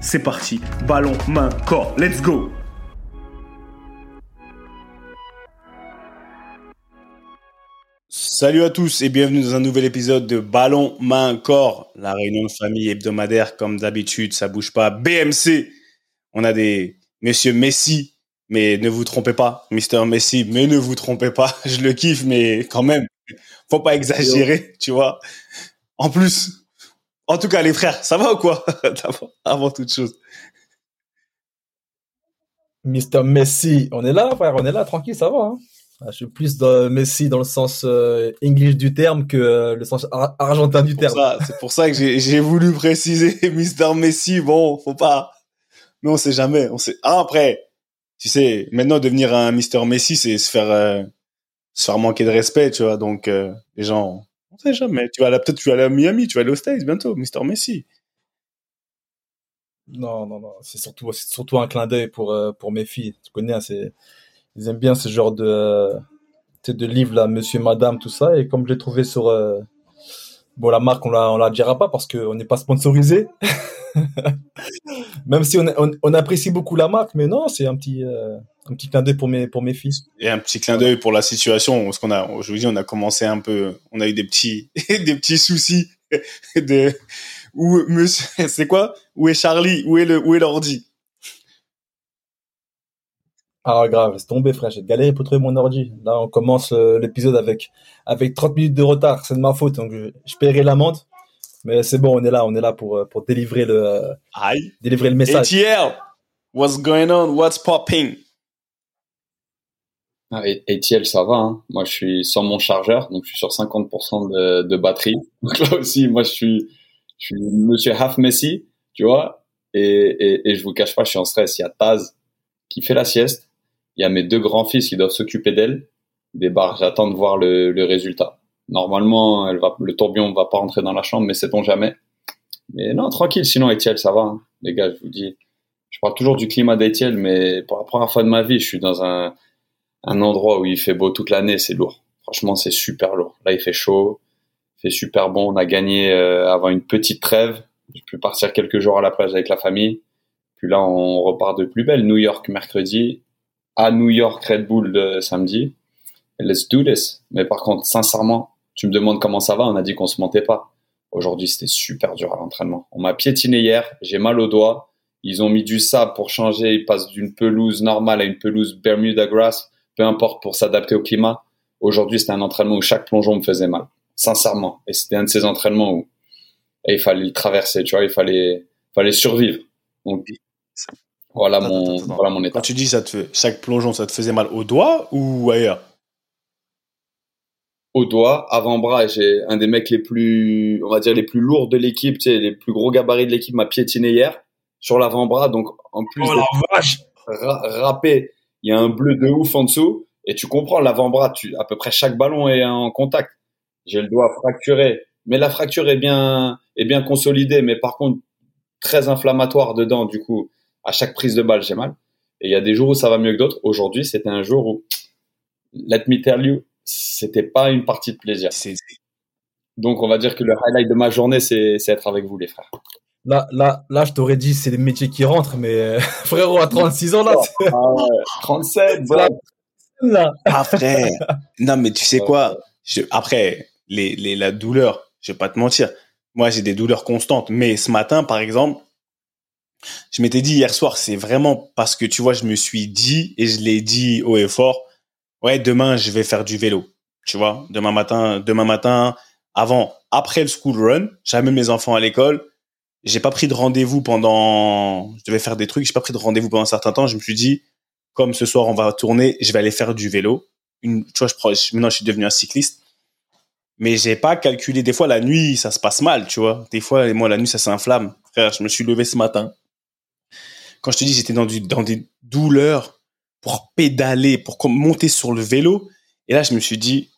c'est parti. Ballon, main, corps. Let's go Salut à tous et bienvenue dans un nouvel épisode de Ballon, main, corps. La réunion de famille hebdomadaire comme d'habitude, ça bouge pas. BMC, on a des Monsieur Messi, mais ne vous trompez pas, Mister Messi, mais ne vous trompez pas. Je le kiffe, mais quand même, faut pas exagérer, tu vois. En plus, en tout cas, les frères, ça va ou quoi? Avant toute chose. Mister Messi, on est là, frère, on est là, tranquille, ça va. Hein ah, je suis plus de Messi dans le sens euh, English du terme que euh, le sens argentin du terme. C'est pour ça que j'ai voulu préciser Mister Messi. Bon, faut pas. Mais on sait jamais. On sait. Ah, après, tu sais, maintenant devenir un Mister Messi, c'est se faire euh, se faire manquer de respect, tu vois. Donc les gens sait jamais. Tu vas peut-être tu vas aller à Miami, tu vas aller aux States bientôt, Mister Messi. Non, non, non. C'est surtout, surtout un clin d'œil pour, euh, pour mes filles. Tu connais, hein, c'est, ils aiment bien ce genre de, euh, de livre là, Monsieur, Madame, tout ça. Et comme je l'ai trouvé sur, euh, bon, la marque, on la, on la dira pas parce qu'on n'est pas sponsorisé. Même si on, on, apprécie beaucoup la marque, mais non, c'est un petit, un petit clin d'œil pour mes, pour mes fils. Et un petit clin d'œil pour la situation, parce qu'on a, je vous dis, on a commencé un peu, on a eu des petits, des petits soucis de, où, monsieur, c'est quoi? Où est Charlie? Où est le, où est l'ordi? Ah, grave, c'est tombé, frère. J'ai galéré pour trouver mon ordi. Là, on commence euh, l'épisode avec, avec 30 minutes de retard. C'est de ma faute. Donc, je, je paierai l'amende. Mais c'est bon, on est là, on est là pour, euh, pour délivrer le, Aïe. délivrer le message. ATL, what's going on? What's popping? Ah, Etiel, ça va. Hein. Moi, je suis sans mon chargeur, donc je suis sur 50% de, de, batterie. Donc là aussi, moi, je suis, je suis Monsieur Half Messi, tu vois. Et, et, et, je vous cache pas, je suis en stress. Il y a Taz qui fait la sieste. Il y a mes deux grands-fils qui doivent s'occuper d'elle. Des barres. J'attends de voir le, le, résultat. Normalement, le tourbillon va pas rentrer dans la chambre, mais sait-on jamais. Mais non, tranquille. Sinon, Etiel, ça va. Hein. Les gars, je vous dis, je parle toujours du climat d'Etiel, mais pour la première fois de ma vie, je suis dans un endroit où il fait beau toute l'année, c'est lourd. Franchement, c'est super lourd. Là, il fait chaud, il fait super bon. On a gagné euh, avant une petite trêve. J'ai pu partir quelques jours à la plage avec la famille. Puis là, on repart de plus belle. New York mercredi, à New York Red Bull de samedi. let's do this. Mais par contre, sincèrement, tu me demandes comment ça va. On a dit qu'on se mentait pas. Aujourd'hui, c'était super dur à l'entraînement. On m'a piétiné hier. J'ai mal au doigt. Ils ont mis du sable pour changer. Ils passent d'une pelouse normale à une pelouse Bermuda grass peu importe pour s'adapter au climat. Aujourd'hui, c'était un entraînement où chaque plongeon me faisait mal, sincèrement. Et c'était un de ces entraînements où il fallait le traverser, tu vois, il fallait, fallait survivre. Donc, voilà mon, voilà mon état. Quand tu dis ça te chaque plongeon, ça te faisait mal au doigt ou ailleurs? Au doigt, avant-bras, j'ai un des mecs les plus, on va dire les plus lourds de l'équipe, tu sais, les plus gros gabarits de l'équipe m'a piétiné hier sur l'avant-bras, donc en plus oh, râpé il y a un bleu de ouf en dessous, et tu comprends, l'avant-bras, tu, à peu près chaque ballon est en contact. J'ai le doigt fracturé, mais la fracture est bien, est bien consolidée, mais par contre, très inflammatoire dedans, du coup, à chaque prise de balle, j'ai mal. Et il y a des jours où ça va mieux que d'autres. Aujourd'hui, c'était un jour où, let me tell you, c'était pas une partie de plaisir. Donc, on va dire que le highlight de ma journée, c'est être avec vous, les frères. Là, là, là, je t'aurais dit, c'est les métiers qui rentrent, mais euh, frérot, à 36 ans, là. Ah, 37, là. Après, non, mais tu sais quoi? Je, Après, les, les, la douleur, je vais pas te mentir. Moi, j'ai des douleurs constantes. Mais ce matin, par exemple, je m'étais dit hier soir, c'est vraiment parce que, tu vois, je me suis dit, et je l'ai dit haut et fort, ouais, demain, je vais faire du vélo. Tu vois, demain matin, demain matin, avant, après le school run, j'amène mes enfants à l'école. J'ai pas pris de rendez-vous pendant, je devais faire des trucs, j'ai pas pris de rendez-vous pendant un certain temps. Je me suis dit, comme ce soir on va tourner, je vais aller faire du vélo. Une, tu vois, je, maintenant je suis devenu un cycliste. Mais j'ai pas calculé. Des fois la nuit, ça se passe mal, tu vois. Des fois, moi la nuit, ça s'inflamme. Frère, je me suis levé ce matin. Quand je te dis, j'étais dans, du, dans des douleurs pour pédaler, pour monter sur le vélo. Et là, je me suis dit,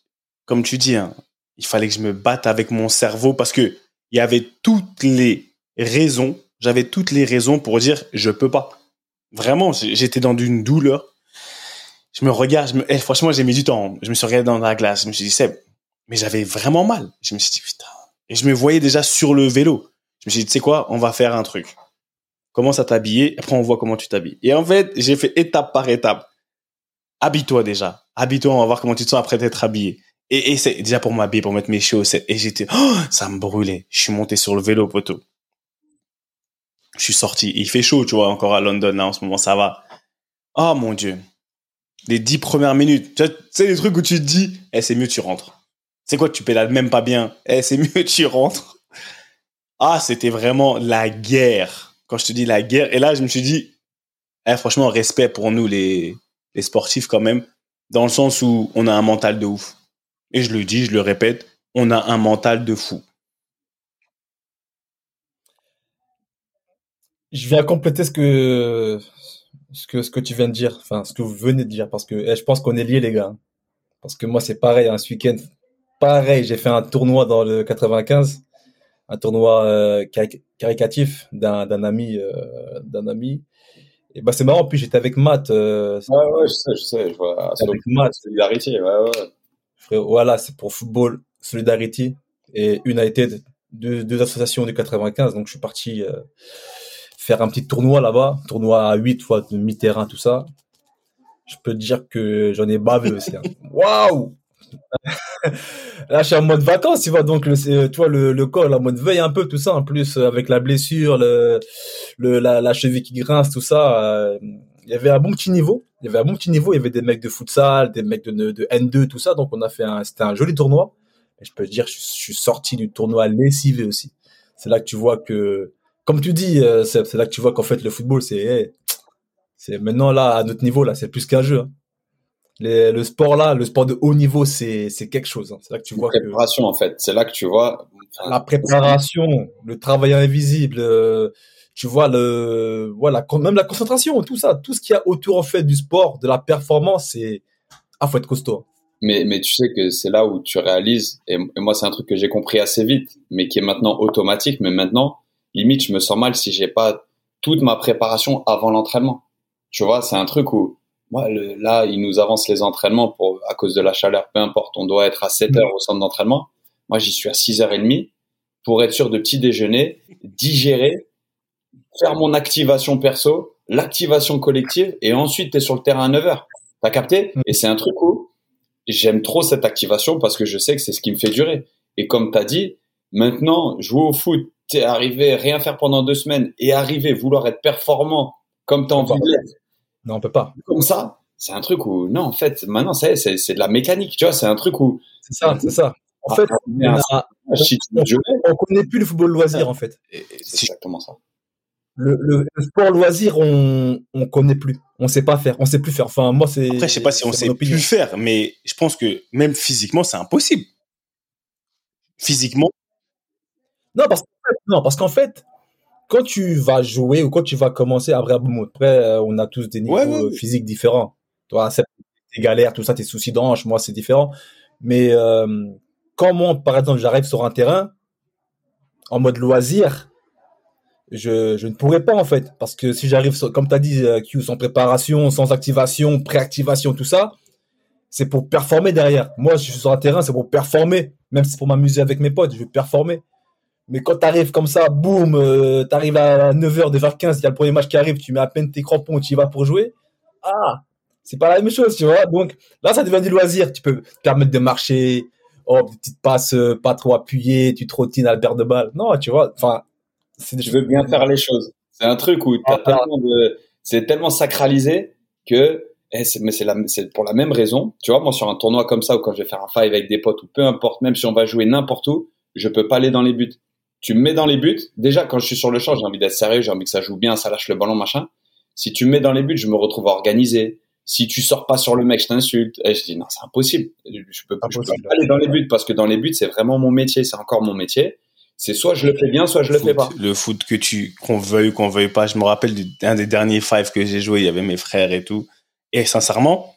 comme tu dis, hein, il fallait que je me batte avec mon cerveau parce que il y avait toutes les raisons, j'avais toutes les raisons pour dire je peux pas. Vraiment, j'étais dans une douleur. Je me regarde, eh, franchement, j'ai mis du temps. Je me suis regardé dans la glace, je me suis dit Seb, mais j'avais vraiment mal. Je me suis dit putain. Et je me voyais déjà sur le vélo. Je me suis dit tu sais quoi, on va faire un truc. Commence à t'habiller, après on voit comment tu t'habilles. Et en fait, j'ai fait étape par étape. Habille-toi déjà. Habille-toi, on va voir comment tu te sens après t'être habillé. Et, et c'est déjà pour m'habiller, pour mettre mes chaussettes. Et j'étais, oh, ça me brûlait. Je suis monté sur le vélo, poteau. Je suis sorti. Il fait chaud, tu vois, encore à London, là, en ce moment, ça va. Oh, mon Dieu. Les dix premières minutes. Tu sais, les trucs où tu te dis, eh, c'est mieux, tu rentres. C'est quoi, tu pédales même pas bien? Eh, c'est mieux, tu rentres. Ah, c'était vraiment la guerre. Quand je te dis la guerre. Et là, je me suis dit, eh, franchement, respect pour nous, les, sportifs, quand même. Dans le sens où on a un mental de ouf. Et je le dis, je le répète, on a un mental de fou. Je viens compléter ce que, ce que, tu viens de dire, enfin, ce que vous venez de dire, parce que eh, je pense qu'on est liés, les gars. Parce que moi, c'est pareil, hein, ce week-end, pareil, j'ai fait un tournoi dans le 95, un tournoi euh, caricatif d'un ami, euh, d'un ami. Et bah, c'est marrant, puis j'étais avec Matt. Euh, ouais, ouais, je sais, je sais, je vois. Avec Matt. Solidarité, ouais, ouais voilà, c'est pour Football Solidarity et United, deux, deux associations du 95. Donc, je suis parti euh, faire un petit tournoi là-bas, tournoi à 8 fois de mi-terrain, tout ça. Je peux te dire que j'en ai bavé aussi. Hein. Waouh Là, je suis en mode vacances, tu vois, donc le, toi, le, le en mode veille un peu, tout ça, en plus, avec la blessure, le, la, cheville qui grince, tout ça, euh, il y avait un bon petit niveau. Il y avait un bon petit niveau. Il y avait des mecs de futsal, des mecs de, de N2, tout ça. Donc, on a fait un, c'était un joli tournoi. Et je peux te dire, je, suis sorti du tournoi lessivé aussi. C'est là que tu vois que, comme tu dis, euh, c'est là que tu vois qu'en fait, le football, c'est, c'est maintenant là, à notre niveau, là, c'est plus qu'un jeu. Hein. Le sport là, le sport de haut niveau, c'est, c'est quelque chose. Hein. C'est là que tu vois. La préparation, en fait. C'est là que tu vois. La préparation, le travail invisible, euh, tu vois le voilà même la concentration tout ça tout ce qu'il y a autour en fait du sport de la performance c'est ah faut être costaud mais mais tu sais que c'est là où tu réalises et, moi c'est un truc que j'ai compris assez vite mais qui est maintenant automatique mais maintenant limite je me sens mal si j'ai pas toute ma préparation avant l'entraînement tu vois c'est un truc où moi là ils nous avancent les entraînements pour à cause de la chaleur peu importe on doit être à 7 heures au centre d'entraînement moi j'y suis à 6h30 pour être sûr de petit déjeuner digérer faire mon activation perso, l'activation collective, et ensuite tu es sur le terrain à 9h. T'as capté? Mm. Et c'est un truc où j'aime trop cette activation parce que je sais que c'est ce qui me fait durer. Et comme tu as dit, maintenant, jouer au foot, t'es arrivé, rien faire pendant deux semaines et arriver, vouloir être performant comme t'as envie d'être. Non, on peut pas. Comme ça, c'est un truc où, non, en fait, maintenant, c'est, c'est, c'est de la mécanique, tu vois, c'est un truc où. C'est ça, c'est ça. En fait, on, a, on, connaît plus le football loisir, en fait. C'est exactement ça le, le, sport loisir, on on connaît plus, on sait pas faire, on sait plus faire. Enfin, moi c'est. Après, je sais pas si on sait plus faire, mais je pense que même physiquement, c'est impossible. Physiquement. Non, parce non, parce qu'en fait, quand tu vas jouer ou quand tu vas commencer, après, après euh, on a tous des niveaux euh, physiques différents. Toi, c'est tes galères, tout ça, tes soucis d'ange, moi c'est différent. Mais euh, quand moi, par exemple, j'arrive sur un terrain en mode loisir, je, je ne pourrais pas en fait parce que si j'arrive comme tu as dit Q sans préparation, sans activation, préactivation tout ça, c'est pour performer derrière. Moi, je suis sur un terrain, c'est pour performer, même si c'est pour m'amuser avec mes potes, je veux performer. Mais quand tu arrives comme ça, boum, euh, tu arrives à 9h, 9h15, il y a le premier match qui arrive, tu mets à peine tes crampons, tu y vas pour jouer. Ah, C'est pas la même chose, tu vois. Donc là, ça devient du loisir. Tu peux te permettre de marcher, oh, petite passe euh, pas trop appuyée, tu trottines à de balle. Non, tu vois. Enfin, je veux bien faire les choses. C'est un truc où tellement de, c'est tellement sacralisé que, eh, mais c'est la, c'est pour la même raison. Tu vois, moi, sur un tournoi comme ça, ou quand je vais faire un five avec des potes, ou peu importe, même si on va jouer n'importe où, je peux pas aller dans les buts. Tu me mets dans les buts. Déjà, quand je suis sur le champ, j'ai envie d'être sérieux, j'ai envie que ça joue bien, ça lâche le ballon, machin. Si tu me mets dans les buts, je me retrouve organisé. Si tu sors pas sur le mec, je t'insulte. Et je dis non, c'est impossible. Je peux, pas aller dans les buts parce que dans les buts, c'est vraiment mon métier, c'est encore mon métier. C'est soit je le fais bien, soit je le fais pas. Le foot que tu qu'on veuille qu'on veuille pas. Je me rappelle d'un des derniers five que j'ai joué, il y avait mes frères et tout. Et sincèrement,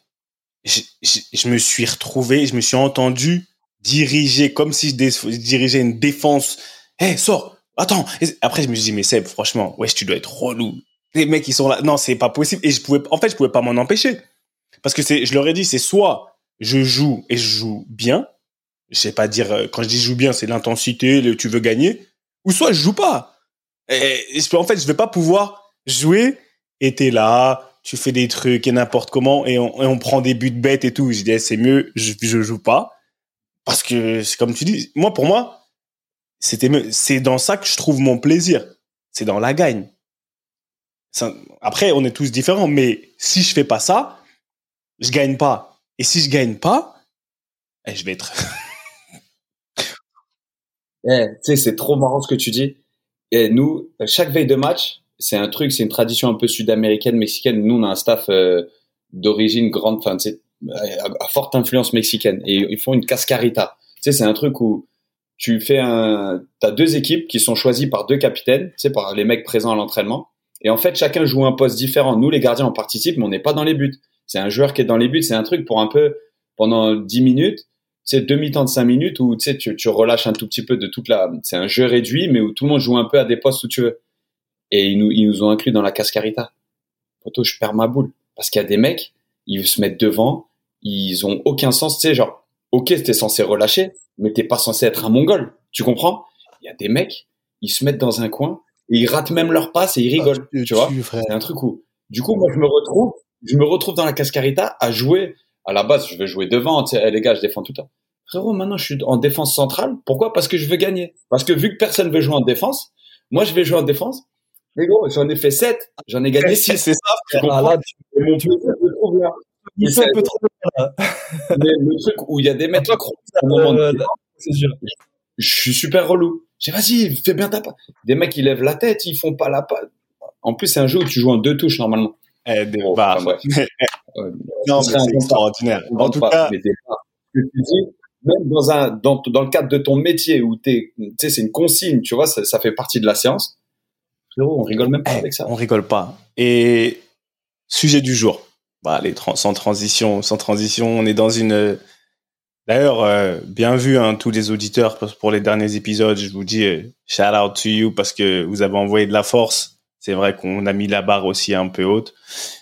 je, je, me suis retrouvé, je me suis entendu diriger comme si je, dirigeais une défense. Hey, sors, attends. après, je me suis dit, mais Seb, franchement, wesh, tu dois être relou. Les mecs, ils sont là. Non, c'est pas possible. Et je pouvais, en fait, je pouvais pas m'en empêcher. Parce que c'est, je leur ai dit, c'est soit je joue et je joue bien. Je sais pas dire, euh, quand je dis je joue bien, c'est l'intensité, le tu veux gagner. Ou soit je joue pas. Et, en fait, je vais pas pouvoir jouer et t'es là, tu fais des trucs et n'importe comment et on, prend des buts bêtes et tout. Je dis, eh, c'est mieux, je, je joue pas. Parce que c'est comme tu dis, moi, pour moi, c'était, c'est dans ça que je trouve mon plaisir. C'est dans la gagne. Après, on est tous différents, mais si je fais pas ça, je gagne pas. Et si je gagne pas, eh, je vais être. eh, tu sais, c'est trop marrant ce que tu dis. Et nous, chaque veille de match, c'est un truc, c'est une tradition un peu sud-américaine, mexicaine. Nous, on a un staff euh, d'origine grande, enfin, à, forte influence mexicaine. Et ils font une cascarita. Tu sais, c'est un truc où tu fais un, t'as deux équipes qui sont choisies par deux capitaines, sais, par les mecs présents à l'entraînement. Et en fait, chacun joue un poste différent. Nous, les gardiens, on participe, mais on n'est pas dans les buts. C'est un joueur qui est dans les buts. C'est un truc pour un peu, pendant 10 minutes, c'est demi-temps de 5 minutes où tu, tu, relâches un tout petit peu de toute la. C'est un jeu réduit, mais où tout le monde joue un peu à des postes où tu veux. Et ils nous, ils nous ont inclus dans la cascarita. Poto, je perds ma boule. Parce qu'il y a des mecs, ils se mettent devant, ils ont aucun sens. Tu sais, genre, ok, t'es censé relâcher, mais t'es pas censé être un mongol. Tu comprends? Il y a des mecs, ils se mettent dans un coin et ils ratent même leur passe et ils ah, rigolent. tu, vois? C'est un truc où, du coup, moi, je me retrouve, je me retrouve dans la cascarita à jouer. À la base, je vais jouer devant. Eh, les gars, je défends tout le temps. Frérot, maintenant, je suis en défense centrale. Pourquoi? Parce que je veux gagner. Parce que vu que personne veut jouer en défense, moi, je vais jouer en défense. Mais gros, j'en ai fait 7, j'en ai gagné 6. C'est ça, tu comprends? Là, tu... mon plaisir, je trouve là. Il un peu trop là. Mais le truc où il y a des mecs euh, je suis super relou. J'ai vas-y, fais bien ta part. Des mecs, ils lèvent la tête, ils font pas la patte. En plus, c'est un jeu où tu joues en deux touches normalement. Eh, des oh, barres. non, c'est extraordinaire. En tout cas, des Tu dis, même dans un, dans, dans le cadre de ton métier où t'es, tu sais, c'est une consigne, tu vois, ça, ça, fait partie de la séance. Frérot, on rigole même pas eh, avec ça. On rigole pas. Et sujet du jour. Bah, sans transition, sans transition, on est dans une D'ailleurs, euh, bien vu hein, tous les auditeurs pour les derniers épisodes. Je vous dis euh, shout out to you parce que vous avez envoyé de la force. C'est vrai qu'on a mis la barre aussi un peu haute.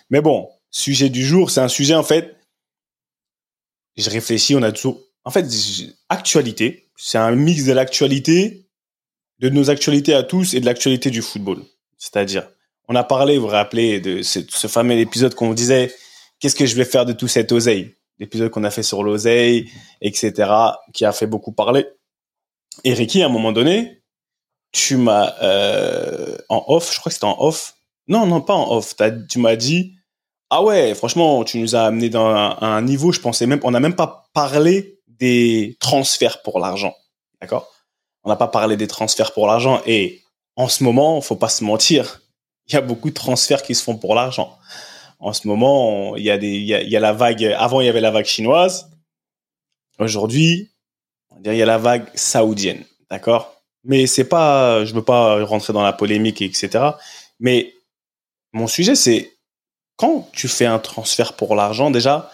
Mais bon, sujet du jour, c'est un sujet en fait. Je réfléchis, on a toujours. En fait, actualité. C'est un mix de l'actualité, de nos actualités à tous et de l'actualité du football. C'est-à-dire, on a parlé, vous vous rappelez, de ce, ce fameux épisode qu'on disait, qu'est-ce que je vais faire de tout cet oseille? L'épisode qu'on a fait sur l'oseille, etc., qui a fait beaucoup parler. Et Ricky, à un moment donné, tu m'as euh, en off, je crois que c'était en off. Non, non, pas en off. tu m'as dit, ah ouais, franchement, tu nous as amené dans un, niveau, je pensais même, on n'a même pas parlé des transferts pour l'argent, d'accord? On n'a pas parlé des transferts pour l'argent. Et en ce moment, faut pas se mentir, il y a beaucoup de transferts qui se font pour l'argent en ce moment, il y a la vague. Avant, il y avait la vague chinoise. Aujourd'hui, il y a la vague saoudienne, d'accord? Mais c'est pas, je veux pas rentrer dans la polémique, etc. Mais mon sujet, c'est quand tu fais un transfert pour l'argent, déjà,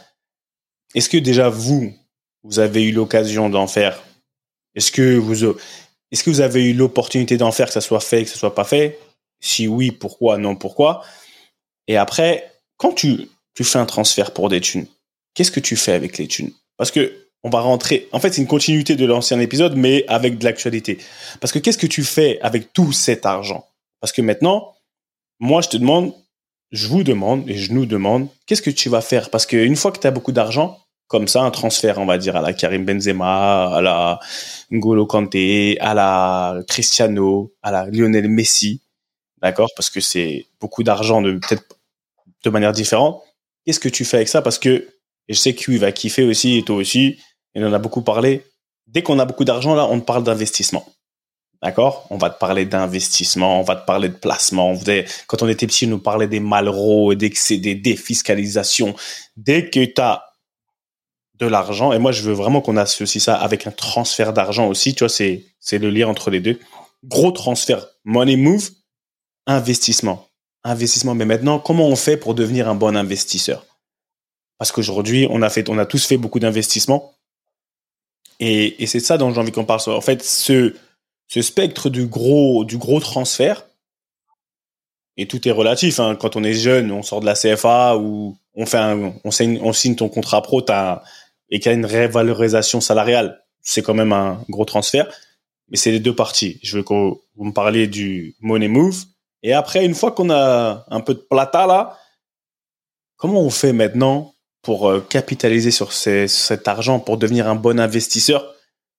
est-ce que déjà vous, vous avez eu l'occasion d'en faire? Est-ce que vous, est-ce que vous avez eu l'opportunité d'en faire, que ça soit fait, que ça soit pas fait? Si oui, pourquoi? Non, pourquoi? Et après, quand tu, tu fais un transfert pour des thunes, qu'est-ce que tu fais avec les thunes? Parce que on va rentrer. En fait, c'est une continuité de l'ancien épisode, mais avec de l'actualité. Parce que qu'est-ce que tu fais avec tout cet argent? Parce que maintenant, moi, je te demande, je vous demande et je nous demande, qu'est-ce que tu vas faire? Parce qu'une fois que tu as beaucoup d'argent, comme ça, un transfert, on va dire, à la Karim Benzema, à la N'Golo Kanté, à la Cristiano, à la Lionel Messi, d'accord? Parce que c'est beaucoup d'argent de peut-être de manière différente. Qu'est-ce que tu fais avec ça? Parce que et je sais qu'il va kiffer aussi et toi aussi. Et on en a beaucoup parlé. Dès qu'on a beaucoup d'argent là, on parle d'investissement. D'accord? On va te parler d'investissement, on va te parler de placement. quand on était petit, on nous parlait des malraux, des, des défiscalisations. Dès que tu as de l'argent, et moi je veux vraiment qu'on associe ça avec un transfert d'argent aussi, tu vois, c'est le lien entre les deux. Gros transfert, money move, investissement. Investissement. Mais maintenant, comment on fait pour devenir un bon investisseur? Parce qu'aujourd'hui, on a fait, on a tous fait beaucoup d'investissements. Et, et c'est ça dont j'ai envie qu'on parle. En fait, ce, ce spectre du gros, du gros transfert, et tout est relatif. Hein. Quand on est jeune, on sort de la CFA ou on fait un, on signe, on signe ton contrat pro, as, et qu'il y a une révalorisation salariale, c'est quand même un gros transfert. Mais c'est les deux parties. Je veux que vous me parliez du money move. Et après, une fois qu'on a un peu de plata là, comment on fait maintenant pour euh, capitaliser sur cet argent, pour devenir un bon investisseur?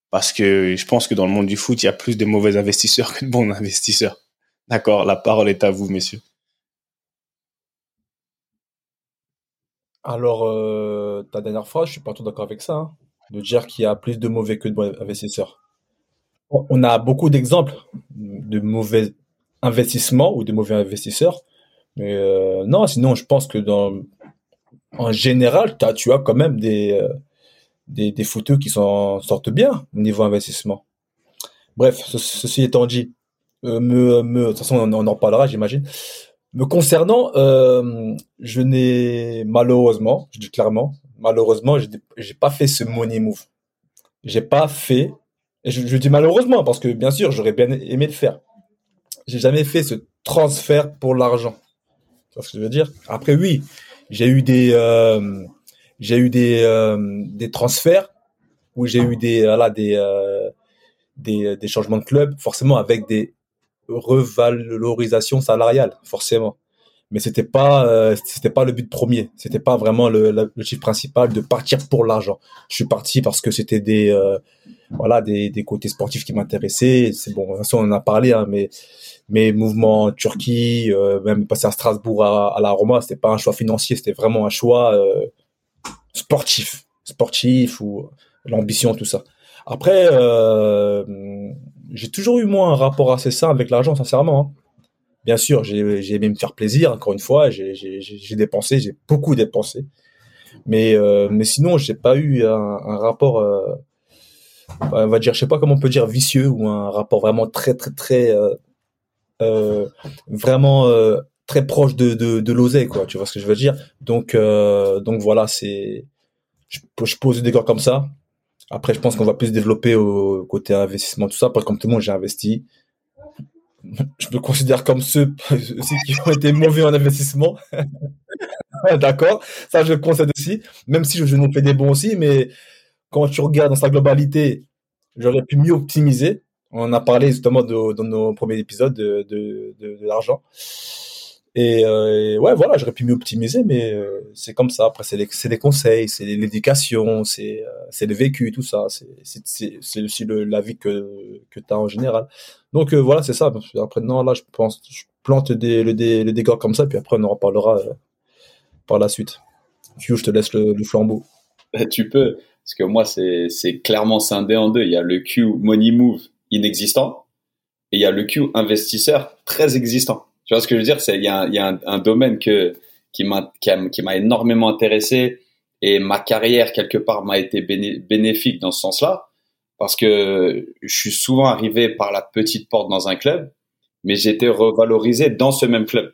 Parce que je pense que dans le monde du foot, il y a plus de mauvais investisseurs que de bons investisseurs. D'accord, la parole est à vous, messieurs. Alors, euh, ta dernière phrase, je suis pas tout d'accord avec ça, hein, de dire qu'il y a plus de mauvais que de bons investisseurs. On a beaucoup d'exemples de mauvais investissements ou de mauvais investisseurs, mais euh, non, sinon, je pense que dans, en général, tu as quand même des, euh, des, des footeux qui sortent bien au niveau investissement. Bref, ceci étant dit, euh, de toute façon, on, en parlera, j'imagine. Me concernant, je n'ai malheureusement, je dis clairement, malheureusement, j'ai pas fait ce money move. J'ai pas fait, et je, je, dis malheureusement parce que bien sûr, j'aurais bien aimé le faire. J'ai jamais fait ce transfert pour l'argent. Tu vois ce que je veux dire? Après, oui, j'ai eu des, euh, j'ai eu des, euh, des transferts où j'ai eu des, voilà, des, euh, des, des changements de club, forcément avec des revalorisations salariales, forcément. Mais c'était pas, euh, c'était pas le but premier. C'était pas vraiment le, le, chiffre principal de partir pour l'argent. Je suis parti parce que c'était des, voilà, des, des côtés sportifs qui m'intéressaient. C'est bon, ça on en a parlé, hein, mais mes mouvements en Turquie, même passer à Strasbourg à, à la Roma, c'était pas un choix financier, c'était vraiment un choix sportif, sportif ou l'ambition, tout ça. Après, euh, j'ai toujours eu moi un rapport assez sain avec l'argent, sincèrement. Hein. Bien sûr, j'ai aimé me faire plaisir. Encore une fois, j'ai dépensé, j'ai beaucoup dépensé. Mais euh, mais sinon, j'ai pas eu un, rapport, euh, on va dire, je sais pas comment on peut dire vicieux ou un rapport vraiment très très très euh, euh vraiment euh, très proche de, de, de quoi. Tu vois ce que je veux dire? Donc, donc voilà, je, pose des gars comme ça. Après, je pense qu'on va plus développer au côté investissement, tout ça, parce que comme tout le monde, j'ai investi. Je me considère comme ceux qui ont été mauvais en investissement. D'accord, ça je le concède aussi, même si je, nous fais des bons aussi, mais quand tu regardes dans sa globalité, j'aurais pu mieux optimiser. On a parlé justement dans nos premiers épisodes de, de, de, de l'argent. Euh, et, ouais, voilà, j'aurais pu mieux optimiser, mais euh, c'est comme ça. Après, c'est les, conseils, c'est l'éducation, c'est euh, le vécu, tout ça. C'est aussi la vie que, que tu as en général. Donc voilà, c'est ça. Après, non, là, je pense, je plante des, le, des, comme ça, puis après, on en reparlera par la suite. Q, je te laisse le flambeau. Tu peux, parce que moi, c'est clairement scindé en deux. Il y a le Q Money Move inexistant, et il y a le Q investisseur très existant. Tu vois ce que je veux dire? C'est il y a, y a un, domaine que qui m'a qui énormément intéressé et ma carrière quelque part m'a été bénéfique dans ce sens-là parce que je suis souvent arrivé par la petite porte dans un club, mais j'ai été revalorisé dans ce même club.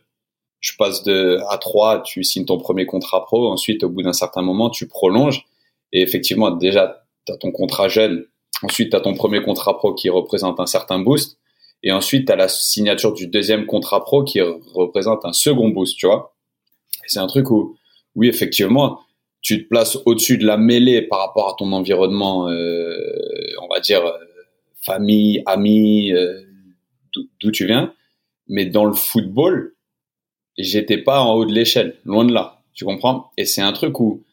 Je passe de à 3, tu signes ton premier contrat pro, ensuite au bout d'un certain moment, tu prolonges et effectivement déjà tu as ton contrat jeune, ensuite tu as ton premier contrat pro qui représente un certain boost et ensuite, tu as la signature du deuxième contrat pro qui représente un second boost, tu vois. c'est un truc où, oui, effectivement, tu te places au-dessus de la mêlée par rapport à ton environnement, euh, on va dire, euh, famille, amis, euh, d'où tu viens. Mais dans le football, j'étais pas en haut de l'échelle, loin de là. Tu comprends Et c'est un truc où,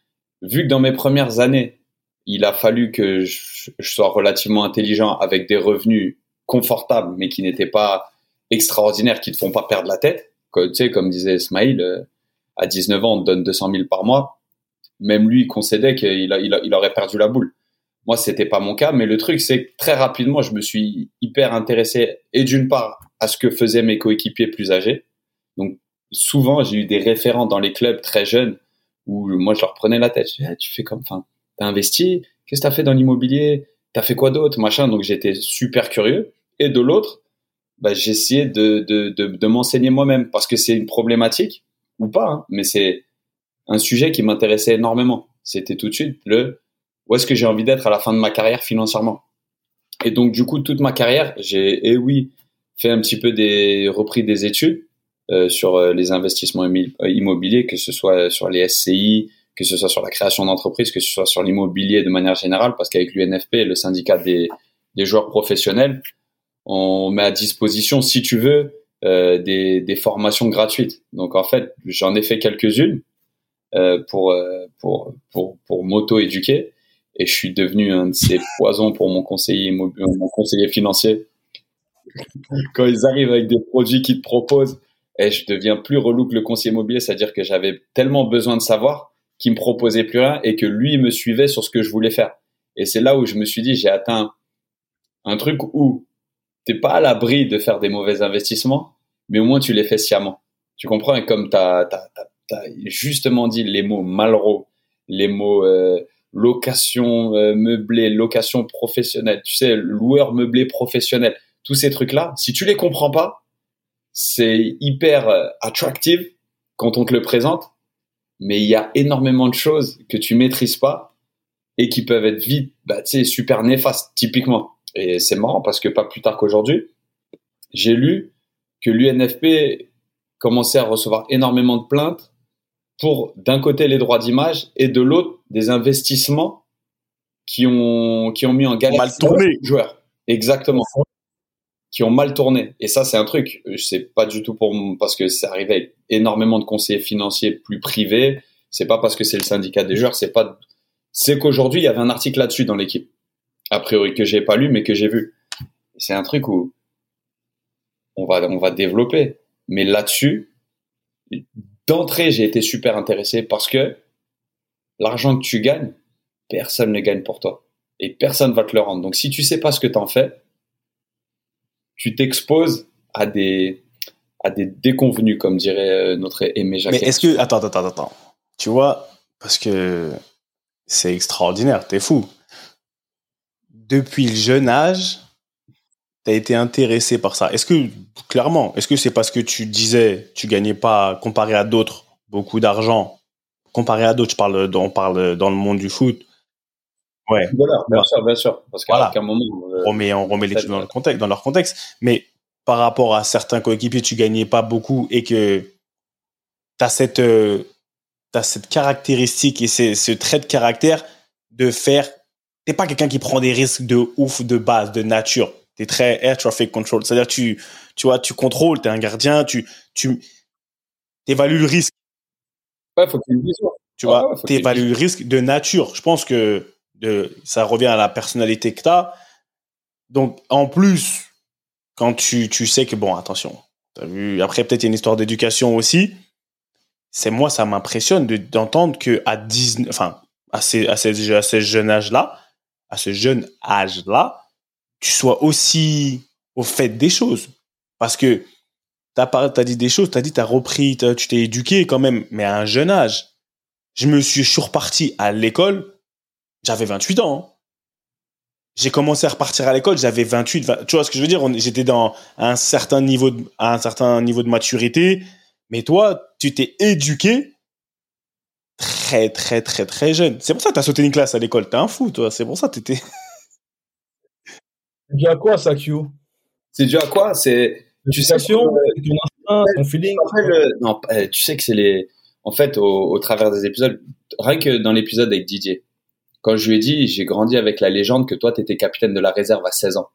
vu que dans mes premières années, il a fallu que je, sois relativement intelligent avec des revenus confortables, mais qui n'étaient pas extraordinaires, qui te font pas perdre la tête. tu sais, comme disait Ismail, euh, à 19 ans, on te donne 200 000 par mois. Même lui, il concédait qu'il aurait perdu la boule. Moi, c'était pas mon cas, mais le truc, c'est que très rapidement, je me suis hyper intéressé, et d'une part, à ce que faisaient mes coéquipiers plus âgés. Donc, souvent, j'ai eu des référents dans les clubs très jeunes où moi, je leur prenais la tête. Je disais, ah, tu fais comme, enfin, t'as investi, qu'est-ce que t'as fait dans l'immobilier, t'as fait quoi d'autre, machin. Donc, j'étais super curieux. Et de l'autre, bah, j'essayais de, de, de, de m'enseigner moi-même parce que c'est une problématique ou pas, hein, mais c'est un sujet qui m'intéressait énormément. C'était tout de suite le où est-ce que j'ai envie d'être à la fin de ma carrière financièrement? Et donc, du coup, toute ma carrière, j'ai, eh oui, fait un petit peu des repris des études euh, sur euh, les investissements euh, immobiliers, que ce soit sur les SCI, que ce soit sur la création d'entreprises, que ce soit sur l'immobilier de manière générale, parce qu'avec l'UNFP, le syndicat des, des, joueurs professionnels, on met à disposition, si tu veux, euh, des, formations gratuites. Donc en fait, j'en ai fait quelques-unes euh, pour, pour, pour, pour m'auto-éduquer et je suis devenu un de ces poisons pour mon conseiller, mon conseiller financier quand ils arrivent avec des produits qu'ils te proposent, et je deviens plus relou que le conseiller immobilier, c'est-à-dire que j'avais tellement besoin de savoir qu'il me proposait plus rien et que lui me suivait sur ce que je voulais faire. Et c'est là où je me suis dit, j'ai atteint un truc où t'es pas à l'abri de faire des mauvais investissements, mais au moins tu les fais sciemment. Tu comprends? Et comme tu as, justement dit les mots Malraux, les mots euh, location euh, meublée, location professionnelle, tu sais, loueur meublé professionnel, tous ces trucs-là, si tu les comprends pas, c'est hyper euh, attractive quand on te le présente, mais il y a énormément de choses que tu maîtrises pas et qui peuvent être vite, bah, tu sais, super néfastes, typiquement. Et c'est marrant parce que pas plus tard qu'aujourd'hui, j'ai lu que l'UNFP commençait à recevoir énormément de plaintes pour d'un côté les droits d'image et de l'autre des investissements qui ont qui ont mis en galère mal tourné joueurs. Exactement qui ont mal tourné. Et ça, c'est un truc. C'est pas du tout pour parce que ça arrive avec énormément de conseillers financiers plus privés. C'est pas parce que c'est le syndicat des joueurs. C'est pas. C'est qu'aujourd'hui, il y avait un article là-dessus dans l'équipe. A priori que j'ai pas lu, mais que j'ai vu. C'est un truc où on va on va développer. Mais là-dessus, d'entrée, j'ai été super intéressé parce que l'argent que tu gagnes, personne ne gagne pour toi et personne va te le rendre. Donc si tu sais pas ce que tu en fais, tu t'exposes à des à des déconvenus, comme dirait euh, notre aimé Jacques. Mais est-ce que attends attends attends tu vois parce que c'est extraordinaire, t'es fou. Depuis le jeune âge, tu as été intéressé par ça. Est-ce que clairement, est-ce que c'est parce que tu disais tu gagnais pas comparé à d'autres beaucoup d'argent? Comparé à d'autres, je parle on parle dans le monde du foot Ouais. bien sûr, bien sûr. Parce qu'à un moment. Euh, on remet, on remet les dans, le contexte, dans leur contexte. Mais par rapport à certains coéquipiers, tu gagnais pas beaucoup et que tu as cette, euh, as cette caractéristique et ce trait de caractère de faire. T'es pas quelqu'un qui prend des risques de ouf de base, de nature. Tu es très air traffic control. C'est-à-dire, tu, tu vois, tu contrôles, tu es un gardien, tu, tu évalues le risque. Ouais, faut qu'il y ait une vision. Tu vois, tu évalues le risque de nature. Je pense que de, ça revient à la personnalité que tu as. Donc, en plus, quand tu, tu sais que, bon, attention, as vu, après, peut-être il y a une histoire d'éducation aussi. C'est moi, ça m'impressionne d'entendre que à 19, enfin, à ces, à ces, à ces jeunes âges-là, à ce jeune âge-là, tu sois aussi au fait des choses. Parce que tu as, dit des choses, tu as dit, tu as repris, tu t'es éduqué quand même, mais à un jeune âge. Je me suis, je reparti à l'école j'avais 28 ans. Hein. J'ai commencé à repartir à l'école, j'avais 28, tu vois ce que je veux dire? J'étais dans un certain niveau de, un certain niveau de maturité, mais toi, tu t'es éduqué très très très très jeune. C'est pour ça que tu as sauté une classe à l'école, t'es un fou toi, c'est pour ça que t'étais C'est dû à quoi ça, Q? C'est dû à quoi? C'est tu sais ton feeling. non, euh, tu sais que c'est les en fait au, au, travers des épisodes, rien que dans l'épisode avec Didier, quand je lui ai dit, j'ai grandi avec la légende que toi, tu étais capitaine de la réserve à 16 ans.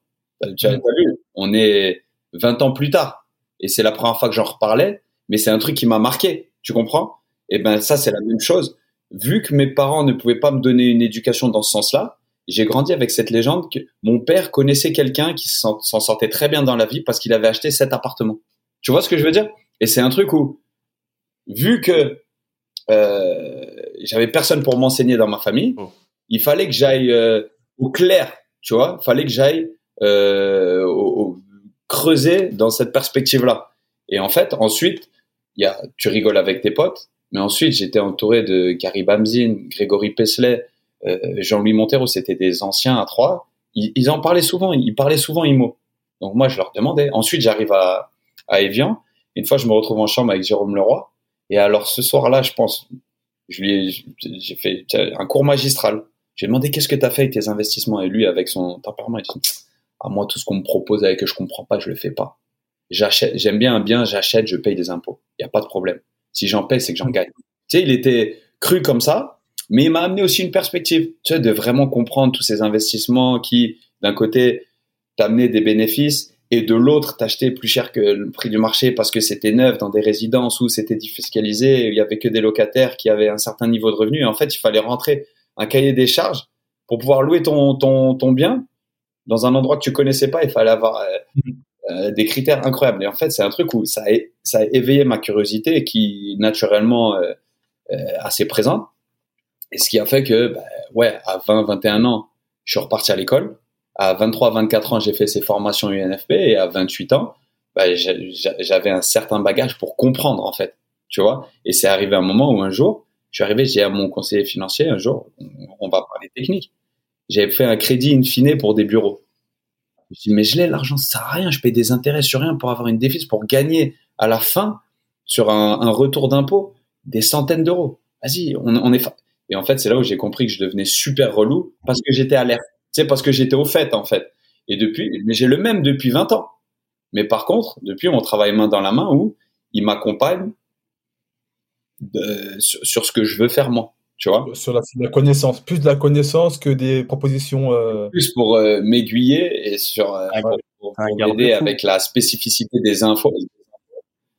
Tu as, vu, on est 20 ans plus tard. Et c'est la première fois que j'en reparlais. mais c'est un truc qui m'a marqué. Tu comprends? Et ben ça, c'est la même chose. Vu que mes parents ne pouvaient pas me donner une éducation dans ce sens-là, j'ai grandi avec cette légende que mon père connaissait quelqu'un qui s'en sortait très bien dans la vie parce qu'il avait acheté cet appartement. Tu vois ce que je veux dire? Et c'est un truc où, vu que euh, j'avais personne pour m'enseigner dans ma famille, oh. il fallait que j'aille euh, au clair, tu vois, il fallait que j'aille euh, au, creuser dans cette perspective-là. Et en fait, ensuite, y a, tu rigoles avec tes potes, mais ensuite, j'étais entouré de Gary Bamzin, Grégory Pesley, euh, Jean-Louis Montero, c'était des anciens à trois. Ils, en parlaient souvent, ils parlaient souvent IMO. Donc moi, je leur demandais. Ensuite, j'arrive à, à Evian. Une fois, je me retrouve en chambre avec Jérôme Leroy. Et alors, ce soir-là, je pense, je lui j'ai fait un cours magistral. J'ai demandé qu'est-ce que tu as fait avec tes investissements? Et lui, avec son tempérament, il dit, à moi, tout ce qu'on me propose avec que je comprends pas, je le fais pas. J'achète, j'aime bien un bien, j'achète, je paye des impôts. Il y a pas de problème. Si j'en paye, c'est que j'en gagne. Tu sais, il était cru comme ça, mais il m'a amené aussi une perspective, tu de vraiment comprendre tous ces investissements qui, d'un côté, t'amenaient des bénéfices et de l'autre, t'achetais plus cher que le prix du marché parce que c'était neuf dans des résidences où c'était défiscalisé, il y avait que des locataires qui avaient un certain niveau de revenu. Et en fait, il fallait rentrer un cahier des charges pour pouvoir louer ton, ton, bien dans un endroit que tu connaissais pas. Il fallait avoir euh, euh, des critères incroyables. Et en fait, c'est un truc où ça a, éveillé ma curiosité qui, naturellement, euh, assez présente. Et ce qui a fait que, bah, ouais, à 20, 21 ans, je suis reparti à l'école. À 23, 24 ans, j'ai fait ces formations UNFP et à 28 ans, bah, j'avais un certain bagage pour comprendre, en fait. Tu vois? Et c'est arrivé un moment où un jour, je suis arrivé, j'ai à mon conseiller financier, un jour, on va parler technique. J'avais fait un crédit in fine pour des bureaux. Je me suis dit, mais je l'ai, l'argent, ça sert à rien. Je paye des intérêts sur rien pour avoir une déficit, pour gagner à la fin, sur un, retour d'impôt, des centaines d'euros. Vas-y, on, est, et en fait, c'est là où j'ai compris que je devenais super relou parce que j'étais alerte. Sais, parce que j'étais au fait, en fait. Et depuis, mais j'ai le même depuis 20 ans. Mais par contre, depuis, on travaille main dans la main où il m'accompagne sur, sur, ce que je veux faire moi. Tu vois? Sur la, la, connaissance, plus de la connaissance que des propositions. Euh... Plus pour euh, m'aiguiller et sur euh, pour, m'aider avec la spécificité des infos,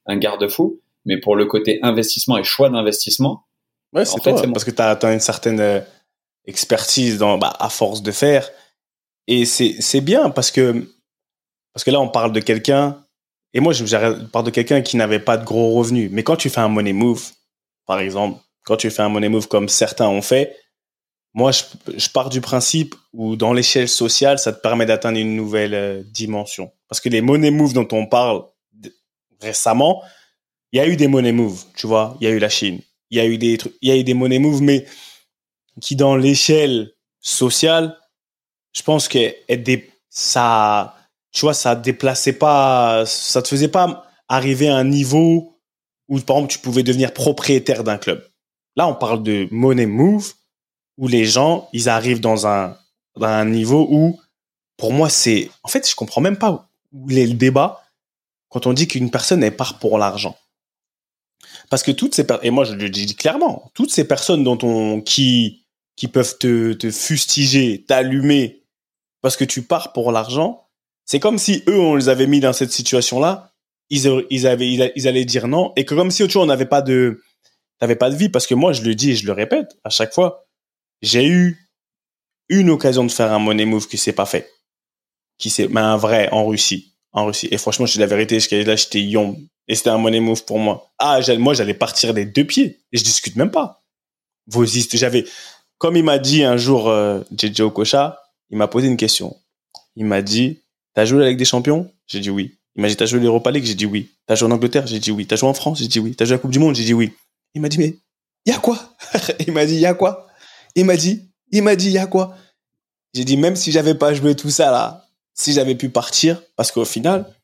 un garde-fou. Mais pour le côté investissement et choix d'investissement, Ouais, c'est toi, parce que tu as, as, une certaine euh, expertise dans, bah, à force de faire. Et c'est bien parce que, parce que là, on parle de quelqu'un, et moi, je, parle de quelqu'un qui n'avait pas de gros revenus. Mais quand tu fais un money move, par exemple, quand tu fais un money move comme certains ont fait, moi, je, pars du principe où dans l'échelle sociale, ça te permet d'atteindre une nouvelle euh, dimension. Parce que les money moves dont on parle récemment, il y a eu des money moves, tu vois. Il y a eu la Chine, il y a eu des trucs, il y a eu des money moves, mais qui dans l'échelle sociale, je pense que ça, tu vois, ça déplaçait pas, ça te faisait pas arriver à un niveau où, par exemple, tu pouvais devenir propriétaire d'un club. Là, on parle de money move, où les gens, ils arrivent dans un, niveau où, pour moi, c'est, en fait, je comprends même pas où est le débat quand on dit qu'une personne, elle part pour l'argent. Parce que toutes ces et moi je le dis clairement, toutes ces personnes dont on qui qui peuvent te, te fustiger, t'allumer parce que tu pars pour l'argent, c'est comme si eux on les avait mis dans cette situation-là, ils ils avaient ils, allaient dire non et que comme si autour on n'avait pas de t'avais pas de vie parce que moi je le dis et je le répète à chaque fois, j'ai eu une occasion de faire un money move qui s'est pas fait, qui s'est mais un vrai en Russie, en Russie et franchement je dis la vérité, là j'étais young, et c'était un money move pour moi. Ah, moi, j'allais partir des deux pieds. Et je discute même pas. Vos j'avais, comme il m'a dit un jour, euh, JJ Okocha, il m'a posé une question. Il m'a dit, t'as joué avec des champions? J'ai dit oui. Il m'a dit, t'as joué l'Europa League? J'ai dit oui. T'as joué en Angleterre? J'ai dit oui. T'as joué en France? J'ai dit oui. T'as joué à la Coupe du Monde? J'ai dit oui. Il m'a dit, mais, y a quoi? il m'a dit, y a quoi? Il m'a dit, il m'a dit, y a quoi? J'ai dit, même si j'avais pas joué tout ça là, si j'avais pu partir, parce qu'au final,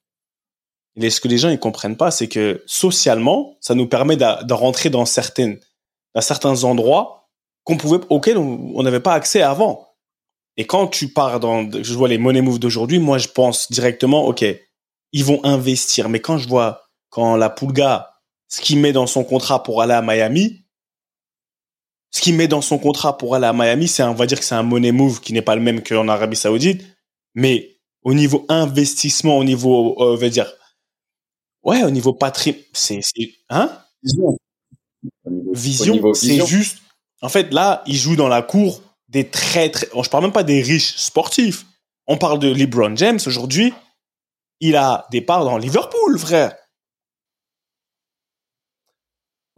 ce que les gens ils comprennent pas, c'est que socialement, ça nous permet de, rentrer dans certaines, dans certains endroits qu'on pouvait, auxquels on n'avait pas accès avant. Et quand tu pars dans, je vois les money moves d'aujourd'hui, moi je pense directement, ok, ils vont investir. Mais quand je vois quand la Pulga, ce qu'il met dans son contrat pour aller à Miami, ce qu'il met dans son contrat pour aller à Miami, c'est on va dire que c'est un money move qui n'est pas le même qu'en Arabie Saoudite, mais au niveau investissement, au niveau, euh, on va dire, Ouais, au niveau patrimoine, c'est, c'est, hein? Vision. Vision, c'est juste. En fait, là, il joue dans la cour des très, très. Je parle même pas des riches sportifs. On parle de LeBron James aujourd'hui. Il a des parts dans Liverpool, frère.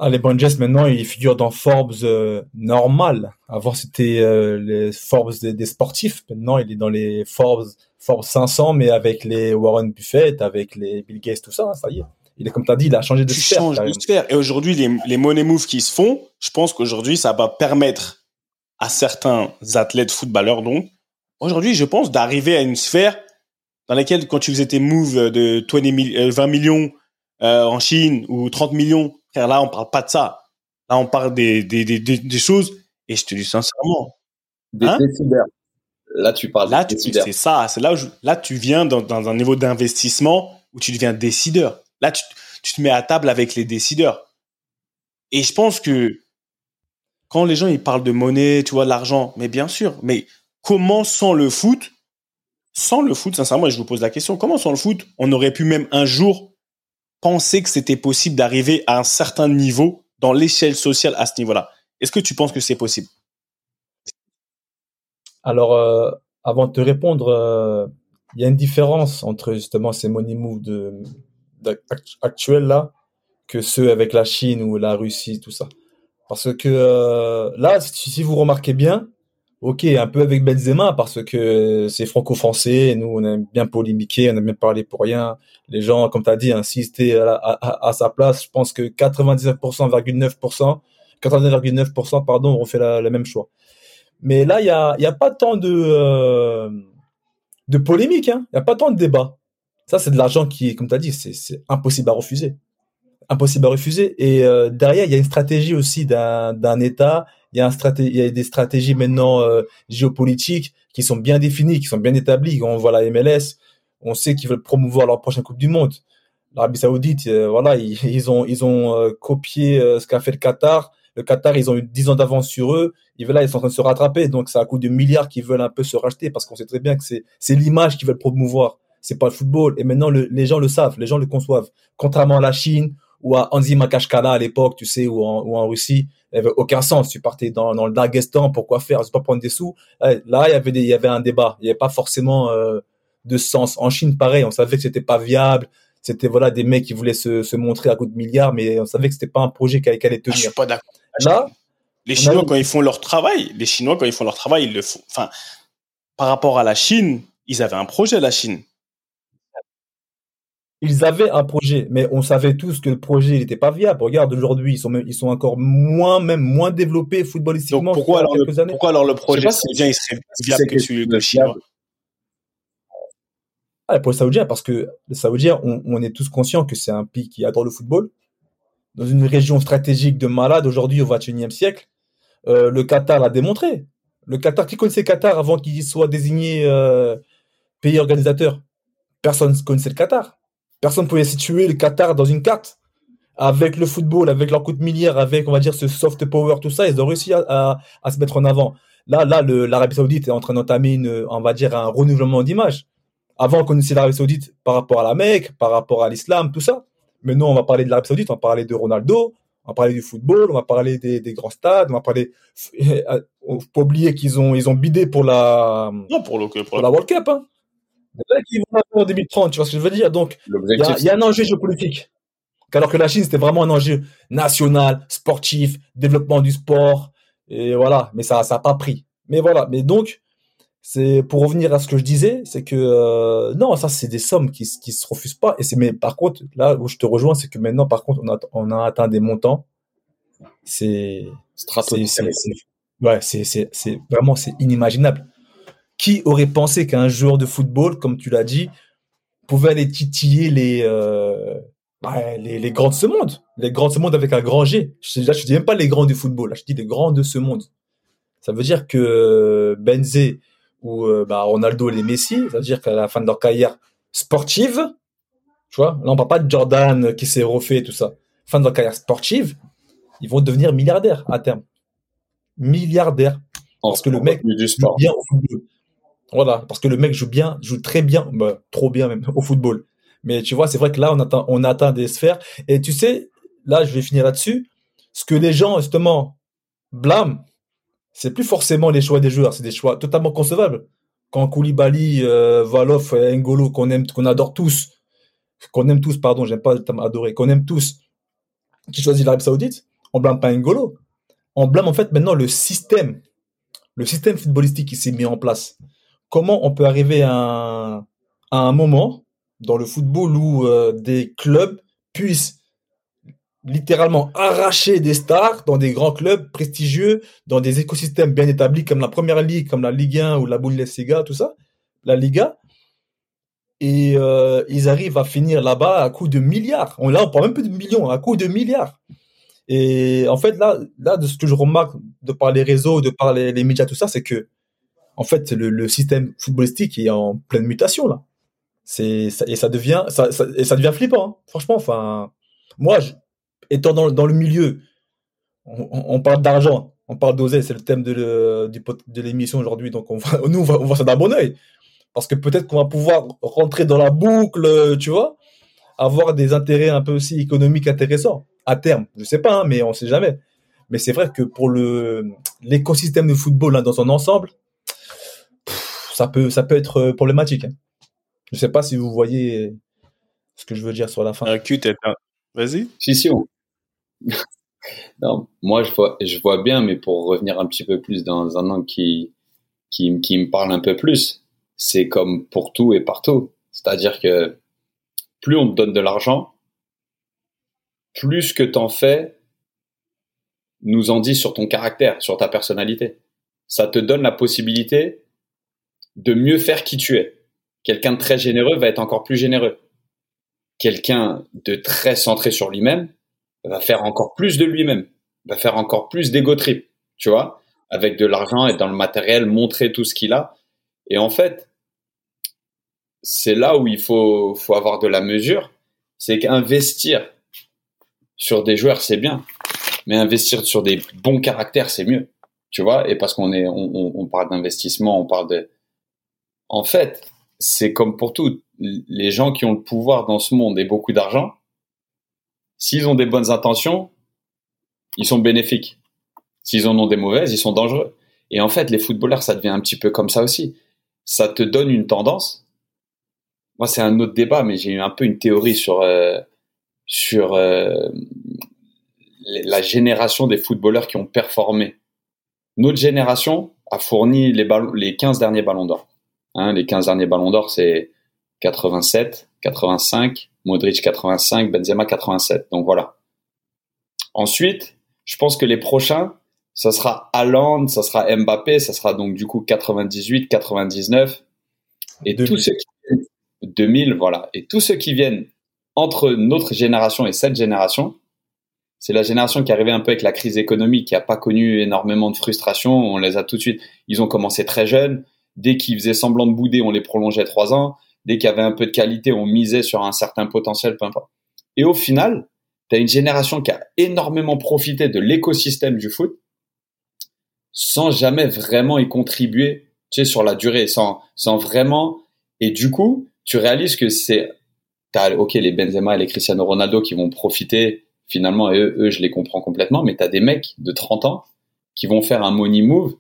Ah, les James, maintenant, il figure dans Forbes euh, normal. Avant, c'était euh, les Forbes des, sportifs. Maintenant, il est dans les Forbes, Forbes 500, mais avec les Warren Buffett, avec les Bill Gates, tout ça. Ça y est. Il est comme tu as dit, il a changé de tu Changes de sphère. Et aujourd'hui, les, les money moves qui se font, je pense qu'aujourd'hui, ça va permettre à certains athlètes footballeurs, donc, aujourd'hui, je pense, d'arriver à une sphère dans laquelle, quand tu faisais tes moves de 20 20 euh, millions en Chine ou 30 millions là, on parle pas de ça. Là, on parle des, des, des, des choses, et je te dis sincèrement. Des hein? décideurs. Là, tu parles là, C'est ça. C'est là où là, tu viens dans, dans un niveau d'investissement où tu deviens décideur. Là, tu, tu te mets à table avec les décideurs. Et je pense que quand les gens ils parlent de monnaie, tu vois, l'argent, mais bien sûr, mais comment sans le foot, sans le foot, sincèrement, je vous pose la question, comment sans le foot, on aurait pu même un jour penser que c'était possible d'arriver à un certain niveau dans l'échelle sociale à ce niveau-là. Est-ce que tu penses que c'est possible? Alors, euh, avant de te répondre, euh, il y a une différence entre justement ces money moves actuels là que ceux avec la Chine ou la Russie, tout ça. Parce que euh, là, si vous remarquez bien, Ok, un peu avec Benzema parce que c'est franco-français. Nous, on aime bien polémiquer, on aime bien parler pour rien. Les gens, comme tu as dit, insister à, sa place. Je pense que 99%, 99%, pardon, ont fait la, même choix. Mais là, il y a, a pas tant de, euh, de polémique, hein. il n'y a pas tant de débat. Ça, c'est de l'argent qui, comme tu as dit, c'est impossible à refuser. Impossible à refuser. Et euh, derrière, il y a une stratégie aussi d'un État il y a, des stratégies maintenant euh, géopolitiques qui sont bien définies, qui sont bien établies. On voit la MLS, on sait qu'ils veulent promouvoir leur prochaine Coupe du Monde. L'Arabie Saoudite, euh, voilà, ils, ont, ils ont euh, copié ce qu'a fait le Qatar. Le Qatar, ils ont eu 10 ans d'avance sur eux. Et là, ils sont en train de se rattraper. Donc, c'est à coup de milliards qu'ils veulent un peu se racheter parce qu'on sait très bien que c'est, c'est l'image qu'ils veulent promouvoir. C'est pas le football. Et maintenant, les gens le savent, les gens le conçoivent. Contrairement à la Chine ou à Anzi Makashkala à l'époque, tu sais, ou en, ou en Russie, il avait aucun sens. Tu partais dans, dans le Daghestan, pourquoi faire? C'est pas prendre des sous. Là, il y avait des, il y avait un débat. Il n'y avait pas forcément euh, de sens. En Chine, pareil, on savait que c'était pas viable. C'était voilà des mecs qui voulaient se, se montrer à coup de milliards, mais on savait que c'était pas un projet qui allait, tenir. Ah, je suis pas d'accord. Là, les Chinois quand ils font leur travail, les Chinois quand ils font leur travail, ils le font. Enfin, par rapport à la Chine, ils avaient un projet la Chine ils avaient un projet, mais on savait tous que le projet n'était pas viable. Regarde, aujourd'hui, ils sont même, ils sont encore moins, même moins développés footballistiquement. Donc pourquoi alors, le, années. pourquoi alors le projet saoudien il serait viable que, celui le chinois ah, Pour les Saoudiens, parce que les Saoudiens, on, on est tous conscients que c'est un pays qui adore le football. Dans une région stratégique de malade aujourd'hui au XXIe siècle, euh, le Qatar l'a démontré. Le Qatar, qui connaissait le Qatar avant qu'il soit désigné euh, pays organisateur? Personne ne connaissait le Qatar Personne ne pouvait situer le Qatar dans une carte. Avec le football, avec leur coup de avec, on va dire, ce soft power, tout ça, ils ont réussi à, se mettre en avant. Là, là, l'Arabie Saoudite est en train d'entamer une, on va dire, un renouvellement d'image. Avant, on connaissait l'Arabie Saoudite par rapport à la Mecque, par rapport à l'islam, tout ça. Mais nous, on va parler de l'Arabie Saoudite, on va parler de Ronaldo, on va parler du football, on va parler des, grands stades, on va parler. Faut pas oublier qu'ils ont, ils ont bidé pour la, non, pour, le, pour la World Cup. Hein qui vont en 2030, tu vois ce que je veux dire? Donc, il y, a un enjeu géopolitique. Alors que la Chine, c'était vraiment un enjeu national, sportif, développement du sport, et voilà. Mais ça, ça n'a pas pris. Mais voilà. Mais donc, c'est pour revenir à ce que je disais, c'est que euh, non, ça c'est des sommes qui qui se refusent pas. Et c'est mais par contre là où je te rejoins, c'est que maintenant par contre on a on a atteint des montants. C'est ouais, c'est c'est vraiment c'est inimaginable. Qui aurait pensé qu'un joueur de football, comme tu l'as dit, pouvait aller titiller les, euh, bah, les, les, grands de ce monde, les grands de ce monde avec un grand G. Je, là, je dis même pas les grands du football, là, je dis les grands de ce monde. Ça veut dire que Benzé ou euh, bah, Ronaldo et les Messi, ça veut dire qu'à la fin de leur carrière sportive, tu vois, là on parle pas de Jordan qui s'est refait tout ça. Fin de leur carrière sportive, ils vont devenir milliardaires à terme. Milliardaires. Parce que le mec joue bien au football. Voilà, parce que le mec joue bien, joue très bien, bah, trop bien même au football. Mais tu vois, c'est vrai que là, on atteint, des sphères. Et tu sais, là, je vais finir là-dessus. Ce que les gens, justement, blâment, c'est plus forcément les choix des joueurs, c'est des choix totalement concevables. Quand Koulibaly, euh, Valoff, Ngolo, qu'on aime, qu'on adore tous, qu'on aime tous, pardon, j'aime pas le terme adoré, qu'on aime tous, qui choisit l'Arabie Saoudite, on blâme pas Ngolo. On blâme en fait maintenant le système, le système footballistique qui s'est mis en place. Comment on peut arriver à un, moment dans le football où euh, des clubs puissent littéralement arracher des stars dans des grands clubs prestigieux, dans des écosystèmes bien établis comme la Première Ligue, comme la Ligue 1 ou la Bundesliga, tout ça, la Liga. Et euh, ils arrivent à finir là-bas à coup de milliards. On, là, on parle même plus de millions, à coup de milliards. Et en fait, là, là, de ce que je remarque de par les réseaux, de par les, médias, tout ça, c'est que, en fait, le, système footballistique est en pleine mutation là. C'est et ça devient ça, et ça devient flippant. Hein. Franchement, enfin, moi, étant dans, dans le milieu, on, parle d'argent, on parle d'oser, c'est le thème de, de l'émission aujourd'hui. Donc, on nous, on voit, ça d'un bon oeil. Parce que peut-être qu'on va pouvoir rentrer dans la boucle, tu vois, avoir des intérêts un peu aussi économiques intéressants à terme. Je sais pas, hein, mais on sait jamais. Mais c'est vrai que pour le l'écosystème de football dans son ensemble, ça peut ça peut être problématique. Hein. Je sais pas si vous voyez ce que je veux dire sur la fin. Vas-y. Si si. non, moi je vois je vois bien, mais pour revenir un petit peu plus dans un angle qui qui, qui me parle un peu plus, c'est comme pour tout et partout. C'est-à-dire que plus on te donne de l'argent, plus que t'en fais nous en dit sur ton caractère, sur ta personnalité. Ça te donne la possibilité de mieux faire qui tu es. Quelqu'un de très généreux va être encore plus généreux. Quelqu'un de très centré sur lui-même va faire encore plus de lui-même, va faire encore plus d'ego trip, tu vois, avec de l'argent et dans le matériel, montrer tout ce qu'il a. Et en fait, c'est là où il faut, faut avoir de la mesure, c'est qu'investir sur des joueurs, c'est bien, mais investir sur des bons caractères, c'est mieux, tu vois. Et parce qu'on est, on, on parle d'investissement, on parle de, en fait, c'est comme pour tout, les gens qui ont le pouvoir dans ce monde et beaucoup d'argent, s'ils ont des bonnes intentions, ils sont bénéfiques. S'ils en ont des mauvaises, ils sont dangereux. Et en fait, les footballeurs, ça devient un petit peu comme ça aussi. Ça te donne une tendance moi c'est un autre débat, mais j'ai eu un peu une théorie sur euh, sur euh, la génération des footballeurs qui ont performé. Notre génération a fourni les, les 15 derniers ballons d'or. Hein, les 15 derniers ballons d'or, c'est 87, 85, Modric 85, Benzema 87. Donc voilà. Ensuite, je pense que les prochains, ça sera Haaland, ça sera Mbappé, ça sera donc du coup 98, 99 et tous ceux qui 2000, voilà. Et tous ceux qui viennent entre notre génération et cette génération, c'est la génération qui est arrivée un peu avec la crise économique, qui n'a pas connu énormément de frustration. On les a tout de suite. Ils ont commencé très jeunes. Dès qu'ils faisaient semblant de bouder, on les prolongeait trois ans. Dès qu'il y avait un peu de qualité, on misait sur un certain potentiel, peu importe. Et au final, tu as une génération qui a énormément profité de l'écosystème du foot sans jamais vraiment y contribuer, tu sais, sur la durée, sans, sans vraiment. Et du coup, tu réalises que c'est, t'as, ok, les Benzema et les Cristiano Ronaldo qui vont profiter, finalement, et eux, eux je les comprends complètement, mais t'as des mecs de 30 ans qui vont faire un money move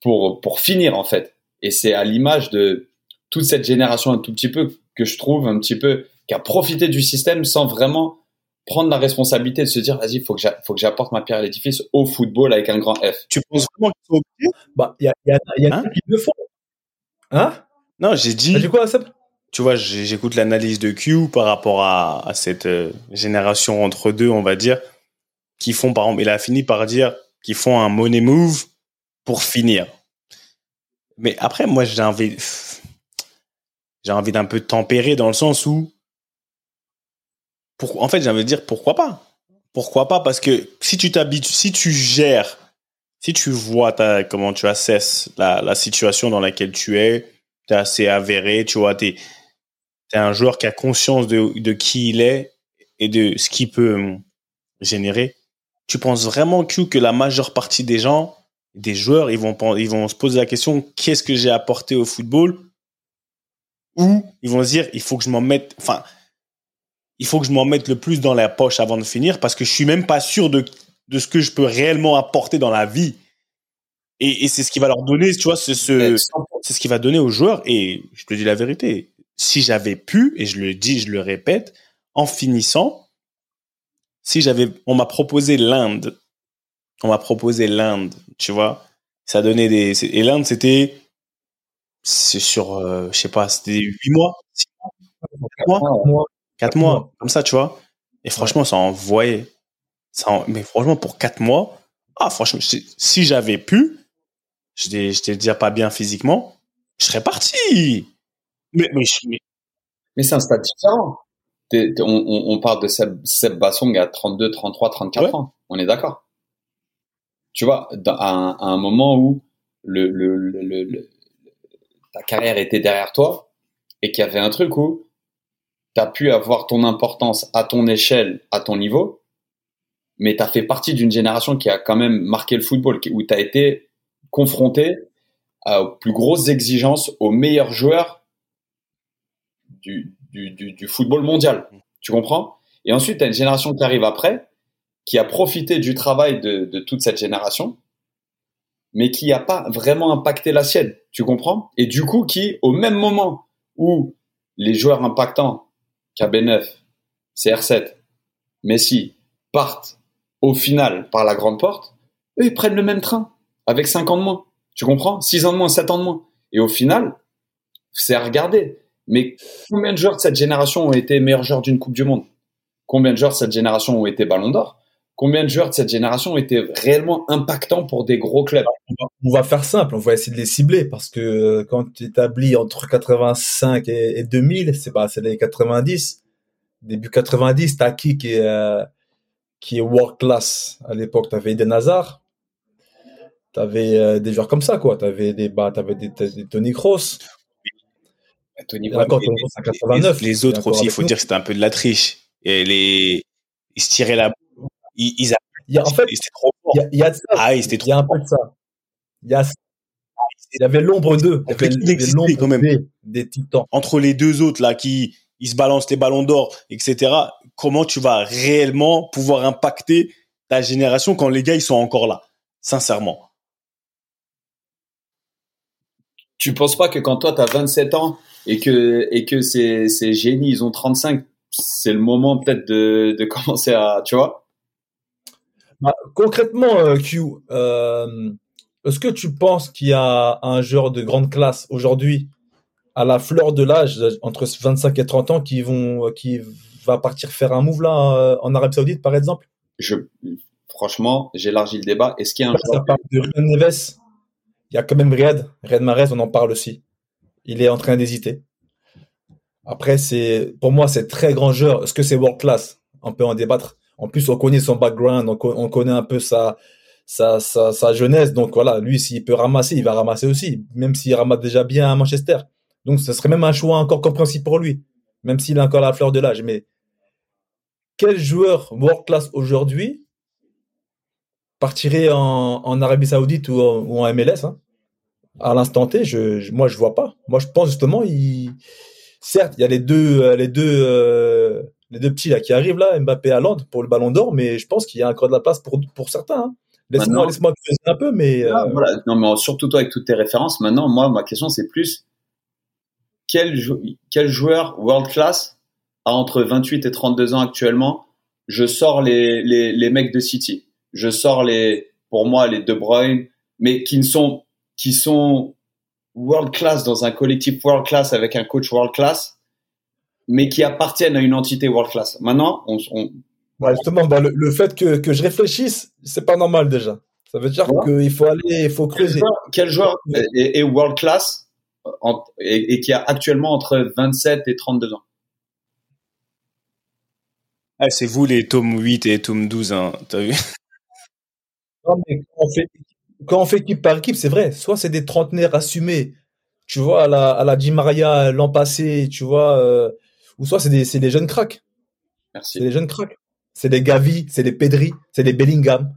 pour, pour finir, en fait. Et c'est à l'image de toute cette génération un tout petit peu que je trouve un petit peu, qui a profité du système sans vraiment prendre la responsabilité de se dire, vas-y, faut que faut que j'apporte ma pierre à l'édifice au football avec un grand F. Tu penses vraiment qu'ils sont obligés? Bah, il y a, y a, y a hein? qui le font. Hein? Non, j'ai dit. T'as dit quoi, Seb? tu vois, j'écoute l'analyse de Q par rapport à, à cette euh, génération entre deux, on va dire, qui font, par exemple, il a fini par dire qu'ils font un money move pour finir. Mais après, moi, j'ai envie, j'ai envie d'un peu tempérer dans le sens où, pour, en fait, j'ai envie de dire pourquoi pas. Pourquoi pas? Parce que si tu t'habitues, si tu gères, si tu vois ta, comment tu assesses la, la situation dans laquelle tu es, tu es assez avéré, tu vois, tu c'est un joueur qui a conscience de, de qui il est et de ce qu'il peut générer. Tu penses vraiment que la majeure partie des gens, des joueurs, ils vont, ils vont se poser la question qu'est-ce que j'ai apporté au football? Ou ils vont se dire, il faut que je m'en mette, enfin, il faut que je m'en mette le plus dans la poche avant de finir parce que je suis même pas sûr de, de ce que je peux réellement apporter dans la vie. Et, et c'est ce qui va leur donner, tu vois, c'est ce, c'est ce qui va donner aux joueurs. Et je te dis la vérité, si j'avais pu, et je le dis, je le répète, en finissant, si j'avais, on m'a proposé l'Inde, on m'a proposé l'Inde, tu vois, ça donnait des, et l'Inde c'était, c'est sur, euh, je sais pas, c'était huit mois, six mois, mois, quatre mois, comme ça, tu vois. Et franchement, ça envoyait, ça, mais franchement, pour quatre mois, ah, franchement, si j'avais pu, je j'étais déjà pas bien physiquement, je serais parti. Mais, mais, mais... mais c'est un stade différent. on, on, parle de Seb, Seb Bassong à 32, 33, 34 ans. On est d'accord. Tu vois, à, un, à, un, moment où le, le, le, ta carrière était derrière toi et qu'il y avait un truc où tu as pu avoir ton importance à ton échelle, à ton niveau, mais tu as fait partie d'une génération qui a quand même marqué le football, où tu as été confronté aux plus grosses exigences, aux meilleurs joueurs du, du, du, du football mondial. Tu comprends? Et ensuite, tu as une génération qui arrive après, qui a profité du travail de, toute cette génération, mais qui n'a pas vraiment impacté la sienne. Tu comprends? Et du coup, qui, au même moment où les joueurs impactants, KB9, CR7, Messi, partent au final par la grande porte, eux, ils prennent le même train, avec 5 ans de moins. Tu comprends? 6 ans de moins, 7 ans de moins. Et au final, c'est à regarder. Mais combien de joueurs de cette génération ont été meilleurs joueurs d'une Coupe du Monde? Combien de joueurs de cette génération ont été Ballon d'Or? Combien de joueurs de cette génération ont été réellement impactants pour des gros clubs? On va faire simple, on va essayer de les cibler parce que euh, quand tu établis entre 85 et, 2000, c'est pas c'est les 90. Début 90, t'as qui qui est euh, qui est world class? À l'époque T'avais Eden Hazard, t'avais euh, des joueurs comme ça quoi. T'avais des bah t'avais des, des Tony Kroos. Tony Kroos, les, les, autres aussi, il faut dire que c'était un peu de la triche. Et les, ils se tiraient la. Ils, ils il y a, en fait, c'était trop fort. Il y a, de ça. Ah, c'était trop Il y a un peu de ça. Il y a, il y avait l'ombre d'eux. Il y avait l'ombre quand même. Des, des titans. Entre les deux autres, là, qui, ils se balancent les ballons d'or, etc. Comment tu vas réellement pouvoir impacter ta génération quand les gars, ils sont encore là? Sincèrement. tu penses pas que quand toi tu as 27 ans et que et que ces, ces génies ils ont 35 c'est le moment peut-être de, de commencer à tu vois? Bah, concrètement euh, Q euh, est-ce que tu penses qu'il y a un joueur de grande classe aujourd'hui à la fleur de l'âge entre 25 et 30 ans qui vont qui va partir faire un move là euh, en Arabie Saoudite par exemple? Je franchement j'élargis le débat est-ce qu'il y a un joueur de Neves il y a quand même Riyad. Riyad Mahrez, on en parle aussi. Il est en train d'hésiter. Après, c'est, pour moi, c'est très grand joueur. Est-ce que c'est world class? On peut en débattre. En plus, on connaît son background, on, connaît un peu sa, sa, sa, jeunesse. Donc voilà, lui, s'il peut ramasser, il va ramasser aussi, même s'il ramasse déjà bien à Manchester. Donc ce serait même un choix encore compréhensible pour lui, même s'il a encore la fleur de l'âge. Mais quel joueur world class aujourd'hui partirait en, en Arabie Saoudite ou en, MLS, hein, à l'instant T, je, moi je vois pas. Moi je pense justement, il, certes, il y a les deux, les deux, euh, les deux petits là qui arrivent là, Mbappé et Hollande pour le Ballon d'Or, mais je pense qu'il y a encore de la place pour pour certains. Hein. Laisse-moi, laisse-moi un peu, mais euh, voilà. Non, mais surtout toi avec toutes tes références. Maintenant, moi, ma question c'est plus quel, quel joueur world class a entre 28 et 32 ans actuellement Je sors les, les, les mecs de City je sors les, pour moi, les De Bruyne, mais qui ne sont, qui sont world class dans un collectif world class avec un coach world class, mais qui appartiennent à une entité world class. Maintenant, on, on justement, bah, le, fait que, que je réfléchisse, c'est pas normal déjà. Ça veut dire qu'il faut aller, il faut creuser. Quel joueur, est, world class et, qui a actuellement entre 27 et 32 ans? Ah, C'est vous les tomes 8 et tomes 12, hein, t'as vu? Quand, on fait, quand on fait équipe par équipe, c'est vrai. Soit c'est des trentenaires assumés, tu vois, à la, à la Di Maria l'an passé, tu vois, euh, ou soit c'est des, des jeunes cracks. Merci. C'est des jeunes cracks. C'est des Gavi, c'est des Pedri, c'est des Bellingham,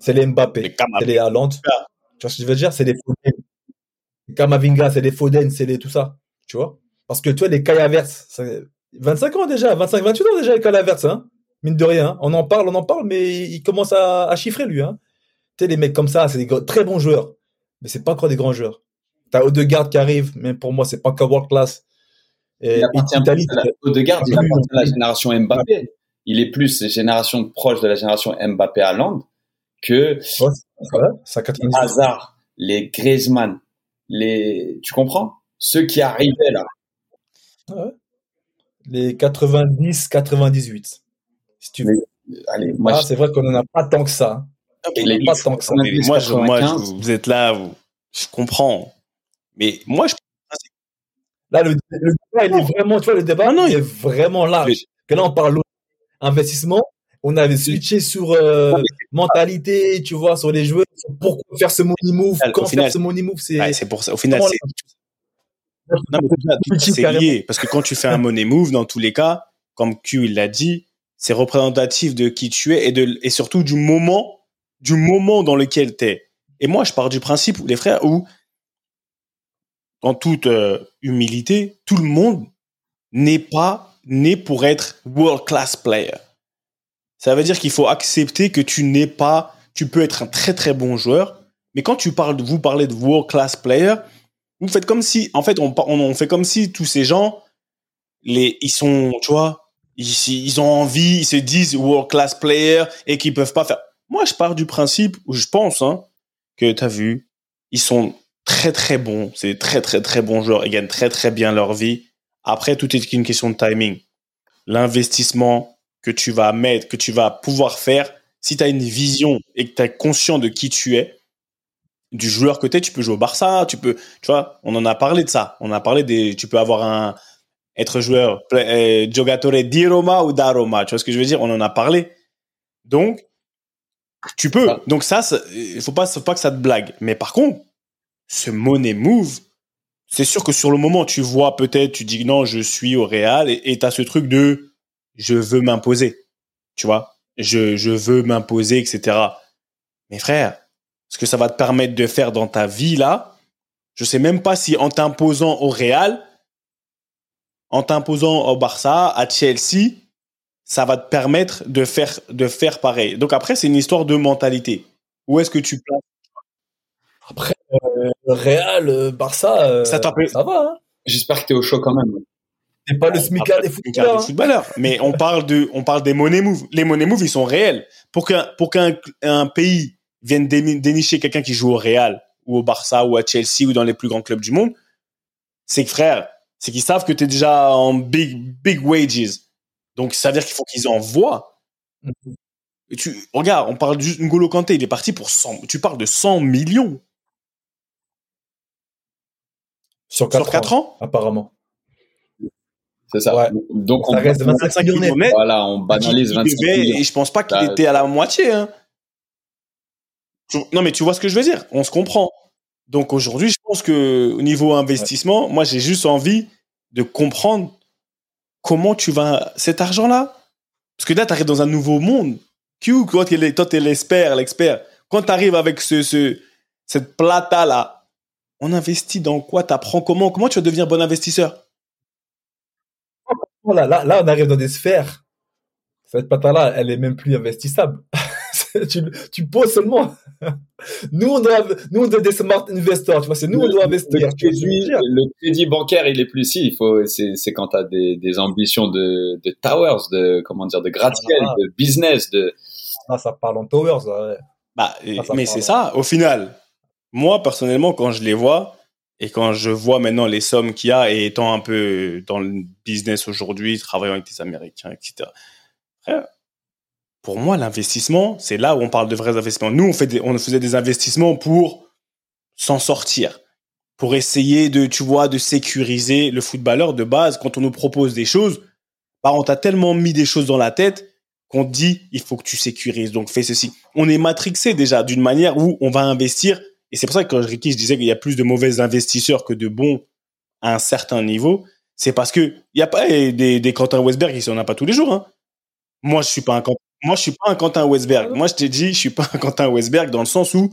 c'est les Mbappé, c'est les Haaland. Tu vois ce que je veux dire? C'est des Foden. Kamavinga, c'est des Foden, c'est les tout ça. Tu vois? Parce que toi, les Kai Havertz, 25 ans déjà, 25, 28 ans déjà, les Kai Havertz, hein. Mine de rien. Hein. On en parle, on en parle, mais il commence à, chiffrer, lui, hein. Tu sais, les mecs comme ça, c'est des très bons joueurs. Mais c'est pas encore des grands joueurs. T'as Odegaard qui arrive, mais pour moi, c'est pas encore world class. Et il appartient Italie, Odegaard, il appartient à la génération Mbappé. Il est plus génération proche de la génération Mbappé à Land que les Hazard, les Griezmann, les, tu comprends? Ceux qui arrivaient là. Les 90, 98. Si tu veux. allez, moi, ah, c'est vrai qu'on n'en a pas tant que ça. Les, pas tant que ça. moi, je, moi vous êtes là, vous, je comprends. Mais moi, je Là, le, débat, il est vraiment, tu vois, le débat, non, il est vraiment large. Que là, on parle investissement. On avait switché sur euh, mentalité, tu vois, sur les joueurs. Pourquoi faire ce money move Quand faire ce money move, c'est. c'est pour ça. Au final, c'est. c'est lié. Parce que quand tu fais un money move, dans tous les cas, comme Q il l'a dit, c'est représentatif de qui tu es et, de, et surtout du moment, du moment dans lequel tu es. Et moi, je pars du principe, les frères, où en toute euh, humilité, tout le monde n'est pas né pour être world class player. Ça veut dire qu'il faut accepter que tu n'es pas, tu peux être un très très bon joueur, mais quand tu parles, vous parlez de world class player, vous faites comme si, en fait, on, fait comme si tous ces gens, ils sont, tu vois, ils, ils ont envie, ils se disent world class player et qu'ils peuvent pas faire. Moi, je pars du principe où je pense hein, que tu as vu, ils sont très très bons. C'est très très très bons joueurs. Ils gagnent très très bien leur vie. Après, tout est une question de timing. L'investissement que tu vas mettre, que tu vas pouvoir faire, si tu as une vision et que tu es conscient de qui tu es, du joueur que tu es, tu peux jouer au Barça, tu peux, tu vois, on en a parlé de ça. On a parlé des, tu peux avoir un, être joueur, euh, giocatore di Roma ou da Roma. Tu vois ce que je veux dire? On en a parlé. Donc, tu peux. Donc ça, il faut pas, faut pas que ça te blague. Mais par contre, ce money move, c'est sûr que sur le moment, tu vois peut-être, tu dis non, je suis au Real et tu as ce truc de je veux m'imposer. Tu vois, je, je veux m'imposer, etc. Mais frère, ce que ça va te permettre de faire dans ta vie là, je sais même pas si en t'imposant au Real, en t'imposant au Barça, à Chelsea, ça va te permettre de faire, de faire pareil. Donc après, c'est une histoire de mentalité. Où est-ce que tu places? Après, Real, euh, Barça, euh, ça, ça va. Hein J'espère que tu es au chaud quand même. C'est pas le smicard des footballeurs. Des hein. footballeurs. Mais on parle de, on parle des money moves. Les money moves, ils sont réels. Pour qu'un, pour qu'un un pays vienne dénicher quelqu'un qui joue au Real ou au Barça ou à Chelsea ou dans les plus grands clubs du monde, c'est que frère, c'est qu'ils savent que tu es déjà en big, big wages. Donc, ça veut dire qu'il faut qu'ils envoient. Mm-hmm. Et tu, regarde, on parle juste N'Golo Kanté, il est parti pour 100, tu parles de 100 millions. Sur 4, ans, apparemment. C'est ça. Donc, on, reste 25 millions Voilà, on banalise 25 millions. Et je pense pas qu'il était à la moitié. Hein. Non, mais tu vois ce que je veux dire? On se comprend. Donc aujourd'hui, je pense que au niveau investissement, moi, j'ai juste envie de comprendre comment tu vas cet argent-là. Parce que là, tu arrives dans un nouveau monde. Q, toi, tu es l'expert, l'expert. Quand tu arrives avec ce, ce, cette plata-là, on investit dans quoi Tu apprends comment Comment tu vas devenir bon investisseur? Là, là, là, on arrive dans des sphères. Cette plata-là, elle est même plus investissable. tu, tu poses seulement. nous, on doit, nous, on doit des smart investors, tu vois, c'est nous, on doit investir. Le crédit, le crédit, bancaire, il est plus si, il faut, c'est, c'est quand t'as des, des ambitions de, de towers, de, comment dire, de gratte-ciel, ah. de business, de. Ah, ça parle en towers, ouais. Bah, mais c'est ça, au final. Moi, personnellement, quand je les vois, et quand je vois maintenant les sommes qu'il y a et étant un peu dans le business aujourd'hui, travaillant avec des Américains, etc. pour moi, l'investissement, c'est là où on parle de vrais investissements. Nous, on, faisait des investissements pour s'en sortir, pour essayer de, tu vois, de sécuriser le footballeur de base. Quand on nous propose des choses, bah, on t'a tellement mis des choses dans la tête qu'on dit, il faut que tu sécurises, donc fais ceci. On est matrixé déjà d'une manière où on va investir et c'est pour ça que quand Ricky, je disais qu'il y a plus de mauvais investisseurs que de bons à un certain niveau, c'est parce que il y a pas des, des Quentin Westberg, il en a pas tous les jours. Hein. Moi, je suis pas un moi, je suis pas un Quentin Westberg. Moi, je t'ai dit, je suis pas un Quentin Westberg dans le sens où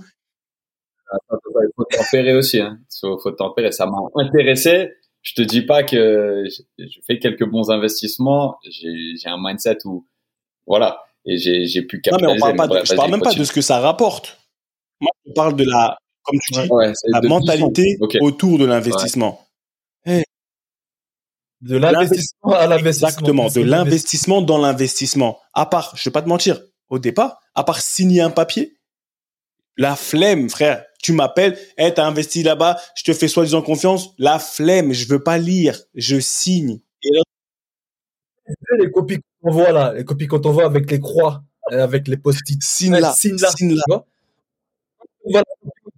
il faut tempérer aussi. Hein. Il faut, tempérer. Ça m'a intéressé. je te dis pas que je fais quelques bons investissements. J'ai un mindset où, voilà, et j'ai pu capitaliser. Non, mais on parle pas je parle même pas de ce que ça rapporte. Moi, je parle de la, comme tu dis, la mentalité autour de l'investissement. Eh. De l'investissement à l'investissement. Exactement, de l'investissement dans l'investissement. À part, je vais pas te mentir, au départ, à part signer un papier, la flemme, frère. Tu m'appelles, hey, t'as investi là-bas, je te fais soi-disant confiance. La flemme, je veux pas lire, je signe. Et là... Les copies qu'on voit là, les copies qu'on voit avec les croix, avec les post-it. Signe là, signe là, signe là.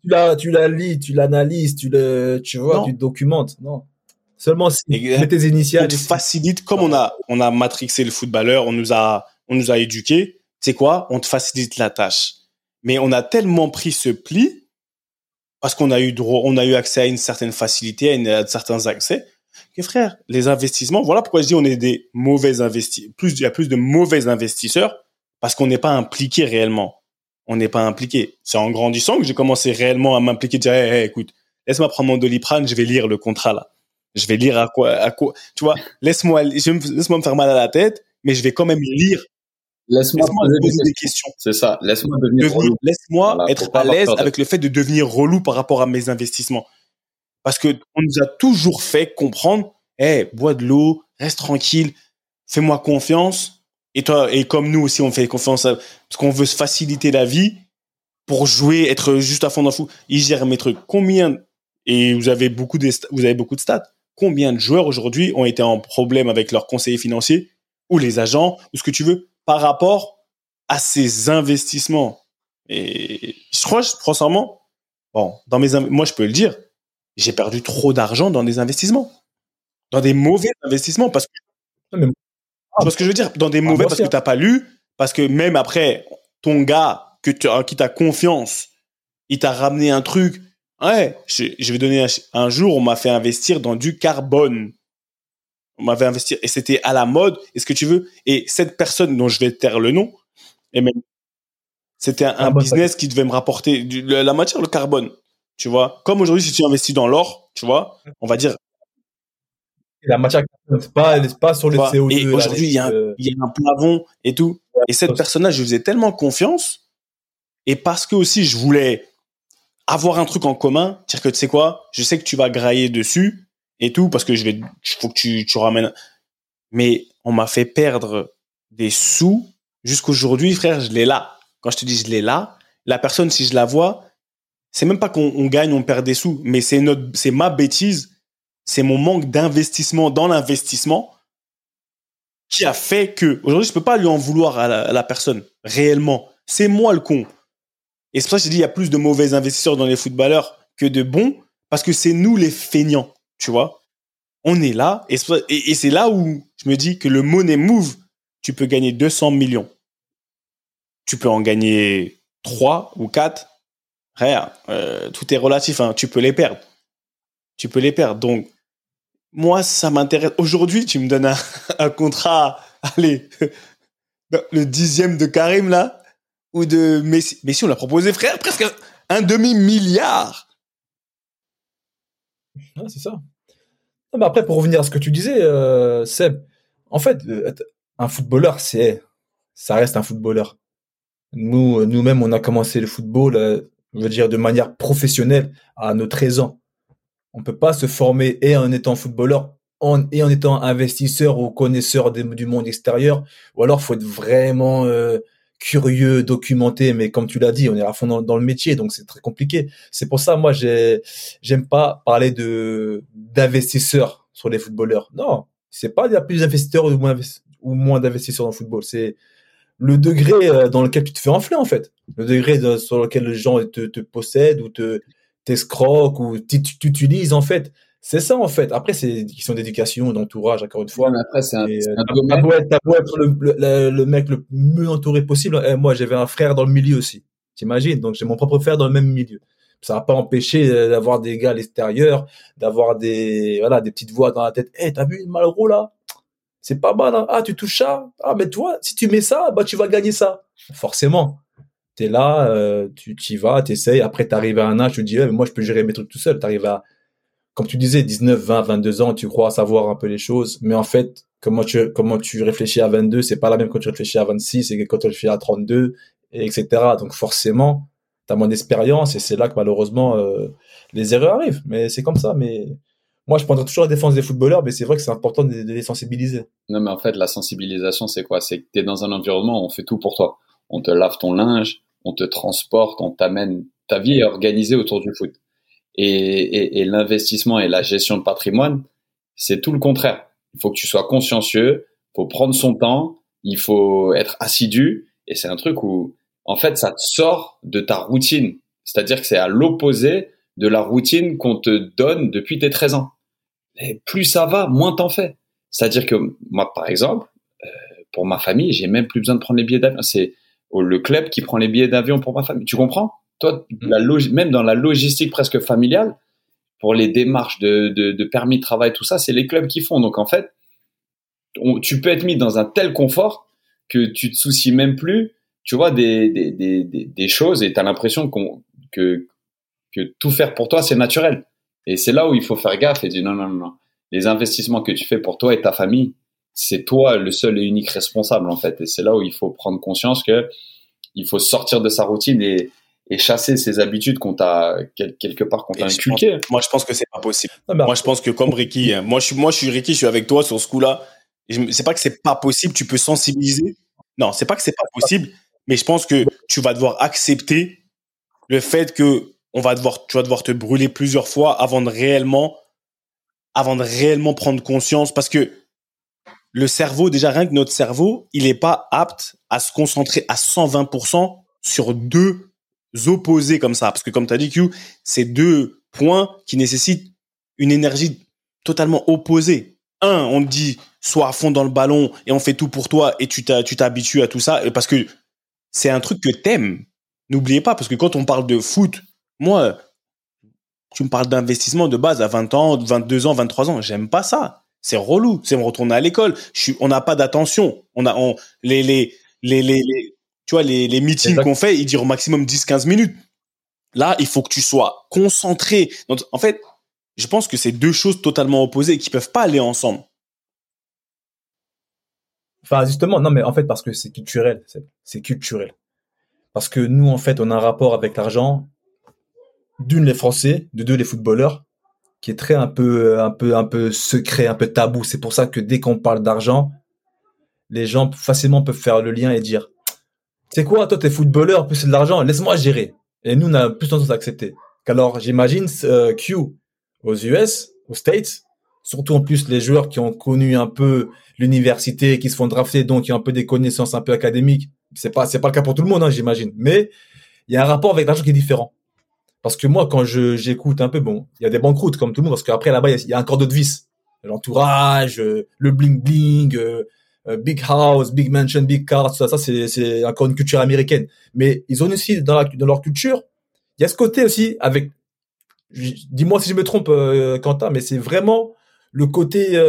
La, tu la lis, tu l'analyses, tu le, tu vois, tu documentes. Non. Seulement si mets tes initiales. On facilite, comme on a, on a matrixé le footballeur, on nous a, on nous a éduqués. C'est quoi? On te facilite la tâche mais on a tellement pris ce pli parce qu'on a eu droit, on a eu accès à une certaine facilité, à, certains accès, que frère, les investissements, voilà pourquoi je dis on est des mauvais investisseurs. Plus, il y a plus de mauvais investisseurs parce qu'on n'est pas impliqué réellement. On n'est pas impliqué. C'est en grandissant que j'ai commencé réellement à m'impliquer, dire, hey, écoute, laisse-moi prendre mon doliprane, je vais lire le contrat là. Je vais lire à quoi, à quoi, tu vois, laisse-moi, laisse-moi me faire mal à la tête, mais je vais quand même lire Laisse-moi poser, des, questions. C'est ça. Laisse-moi devenir relou. Laisse-moi être à l'aise avec le fait de devenir relou par rapport à mes investissements. Parce que on nous a toujours fait comprendre, eh, bois de l'eau, reste tranquille, fais-moi confiance. Et toi, et comme nous aussi, on fait confiance parce qu'on veut se faciliter la vie pour jouer, être juste à fond dans le fou. Ils gèrent mes trucs. Combien, et vous avez beaucoup de, vous avez beaucoup de stats. Combien de joueurs aujourd'hui ont été en problème avec leurs conseillers financiers ou les agents ou ce que tu veux par rapport à ces investissements? Et je crois, sincèrement, bon, dans mes, moi, je peux le dire, j'ai perdu trop d'argent dans des investissements. Dans des mauvais investissements parce que, tu vois ce que je veux dire? Dans des mauvais parce que t'as pas lu, parce que même après, ton gars, que tu, qui t'a confiance, il t'a ramené un truc. Ouais, je, je vais donner un, un jour, on m'a fait investir dans du carbone on m'avait investi et c'était à la mode. Est-ce que tu veux? Et cette personne dont je vais taire le nom, et même c'était un, business qui devait me rapporter la matière, le carbone. Tu vois, comme aujourd'hui, si tu investis dans l'or, tu vois, on va dire. La matière, c'est pas, pas sur le CO2. Et aujourd'hui, il y, a un, y a un plafond et tout. et cette personne-là, je lui faisais tellement confiance. Et parce que aussi, je voulais avoir un truc en commun, dire que tu sais quoi, je sais que tu vas grailler dessus et tout parce que je vais faut que tu tu ramènes mais on m'a fait perdre des sous jusqu'aujourd'hui frère je l'ai là quand je te dis je l'ai là la personne si je la vois c'est même pas qu'on gagne on perd des sous mais c'est notre c'est ma bêtise c'est mon manque d'investissement dans l'investissement qui a fait que aujourd'hui je peux pas lui en vouloir à la, à la personne réellement c'est moi le con et c'est pour ça que je dis il y a plus de mauvais investisseurs dans les footballeurs que de bons parce que c'est nous les feignants tu vois. On est là, et, c'est là où je me dis que le money move, tu peux gagner 200 millions. Tu peux en gagner 3 ou 4. Rien, euh, tout est relatif, hein. tu peux les perdre. Tu peux les perdre. Donc, moi, ça m'intéresse. Aujourd'hui, tu me donnes un, contrat, allez, le dixième de Karim, là, ou de Messi. Messi, on l'a proposé, frère, presque un demi-milliard. c'est ça. mais après, pour revenir à ce que tu disais, euh, Seb, en fait, un footballeur, c'est, ça reste un footballeur. Nous, nous-mêmes, on a commencé le football, euh, je veux dire, de manière professionnelle à nos 13 ans. On peut pas se former et en étant footballeur en, et en étant investisseur ou connaisseur du monde extérieur, ou alors faut être vraiment euh, curieux, documenté, mais comme tu l'as dit, on est à fond dans, le métier, donc c'est très compliqué. C'est pour ça, moi, j'ai, j'aime pas parler de d'investisseurs sur les footballeurs. Non, c'est pas il y a plus d'investisseurs ou moins, d'investisseurs dans le football. C'est le degré euh, dans lequel tu te fais enfler en fait, le degré sur lequel les gens te, te possèdent ou te t'escroquent ou t'utilisent en fait. C'est ça en fait. Après, c'est une question d'éducation, d'entourage, encore une fois. mais après, c'est un, T'as beau, être le, le, mec le mieux entouré possible. Eh, moi, j'avais un frère dans le milieu aussi. T'imagines? Donc, j'ai mon propre frère dans le même milieu. Ça va pas empêché euh, d'avoir des gars à l'extérieur, d'avoir des voilà des petites voix dans la tête. Eh, t'as vu Malraux là? C'est pas mal. Hein ah, tu touches ça? Ah, mais toi, si tu mets ça, bah tu vas gagner ça. Forcément. T'es là, euh, tu t'y vas, t'essayes. Après, t'arrives à un âge, tu te dis, eh, moi, je peux gérer mes trucs tout seul. T'arrives à comme tu disais, 19, 20, 22 ans, tu crois savoir un peu les choses, mais en fait, comment tu, comment tu réfléchis à 22, c'est pas la même quand tu réfléchis à 26 et quand tu réfléchis à 32, et etc. Donc forcément, tu as moins d'expérience et c'est là que malheureusement euh, les erreurs arrivent. Mais c'est comme ça. Mais moi, je prendrai toujours la défense des footballeurs, mais c'est vrai que c'est important de, les sensibiliser. Non, mais en fait, la sensibilisation, c'est quoi? C'est que tu es dans un environnement où on fait tout pour toi. On te lave ton linge, on te transporte, on t'amène. Ta vie est organisée autour du foot. Et, et, l'investissement et la gestion de patrimoine, c'est tout le contraire. Il faut que tu sois consciencieux, il faut prendre son temps, il faut être assidu. Et c'est un truc où, en fait, ça te sort de ta routine. C'est-à-dire que c'est à l'opposé de la routine qu'on te donne depuis tes 13 ans. Et plus ça va, moins t'en fais. C'est-à-dire que moi, par exemple, euh, pour ma famille, j'ai même plus besoin de prendre les billets d'avion. C'est le club qui prend les billets d'avion pour ma famille. Tu comprends? Toi, mm. la même dans la logistique presque familiale, pour les démarches de, de, de, permis de travail, tout ça, c'est les clubs qui font. Donc en fait, tu peux être mis dans un tel confort que tu te soucies même plus, tu vois, des, des, des, des choses et tu as l'impression que, que tout faire pour toi, c'est naturel. Et c'est là où il faut faire gaffe et dire non, non, non. Les investissements que tu fais pour toi et ta famille, c'est toi le seul et unique responsable en fait. Et c'est là où il faut prendre conscience que il faut sortir de sa routine et, et chasser ces habitudes qu'on t'a quelque part qu'on t'a inculquées. Moi, je pense que c'est pas possible. moi, je pense que comme Ricky, hein, moi, je suis, moi, je suis Ricky, je suis avec toi sur ce coup-là. C'est pas que c'est pas possible, tu peux sensibiliser. Non, c'est pas que c'est pas possible, mais je pense que tu vas devoir accepter le fait que on va devoir, tu vas devoir te brûler plusieurs fois avant de réellement, avant de réellement prendre conscience, parce que le cerveau, déjà rien que notre cerveau, il est pas apte à se concentrer à 120% sur deux opposés comme ça. Parce que comme tu as dit, Q, c'est deux points qui nécessitent une énergie totalement opposée. Un, on te dit, sois à fond dans le ballon et on fait tout pour toi et tu t'habitues à tout ça parce que c'est un truc que t'aimes. N'oubliez pas, parce que quand on parle de foot, moi, tu me parles d'investissement de base à 20 ans, 22 ans, 23 ans. J'aime pas ça. C'est relou. C'est me retourner à l'école. on n'a pas d'attention. On a, on, les, les, les, les, tu vois, les, les meetings qu'on fait, ils durent au maximum 10-15 minutes. Là, il faut que tu sois concentré. Donc, en fait, je pense que c'est deux choses totalement opposées qui peuvent pas aller ensemble. Enfin, justement, non, mais en fait, parce que c'est culturel. C'est culturel. Parce que nous, en fait, on a un rapport avec l'argent. D'une, les Français. De deux, les footballeurs. Qui est très un peu, un peu, un peu secret, un peu tabou. C'est pour ça que dès qu'on parle d'argent, les gens facilement peuvent faire le lien et dire c'est quoi, toi, t'es footballeur, plus c'est de l'argent, laisse-moi gérer. Et nous, on a plus tendance à accepter. qu'alors j'imagine, euh, Q, aux US, aux States, surtout en plus les joueurs qui ont connu un peu l'université, qui se font drafter, donc qui ont un peu des connaissances un peu académiques. C'est pas, c'est pas le cas pour tout le monde, hein, j'imagine. Mais il y a un rapport avec l'argent qui est différent. Parce que moi, quand je, j'écoute un peu, bon, il y a des banqueroutes comme tout le monde, parce qu'après là-bas, il y, a un cordeau de vis. L'entourage, euh, le bling bling, euh, euh, big house, big mansion, big car, tout ça, ça c'est encore une culture américaine. Mais ils ont aussi dans, leur culture, il y a ce côté aussi avec, dis-moi si je me trompe, Quentin, mais c'est vraiment le côté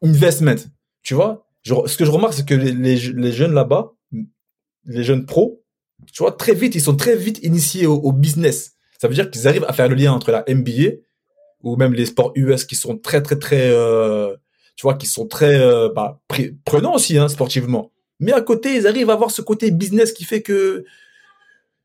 investment. Tu vois, ce que je remarque, c'est que les, les, jeunes là-bas, les jeunes pros, tu vois, très vite, ils sont très vite initiés au business. Ça veut dire qu'ils arrivent à faire le lien entre la NBA ou même les sports US qui sont très très très euh, tu vois, qui sont très euh, bah, prenants aussi hein, sportivement. Mais à côté, ils arrivent à avoir ce côté business qui fait que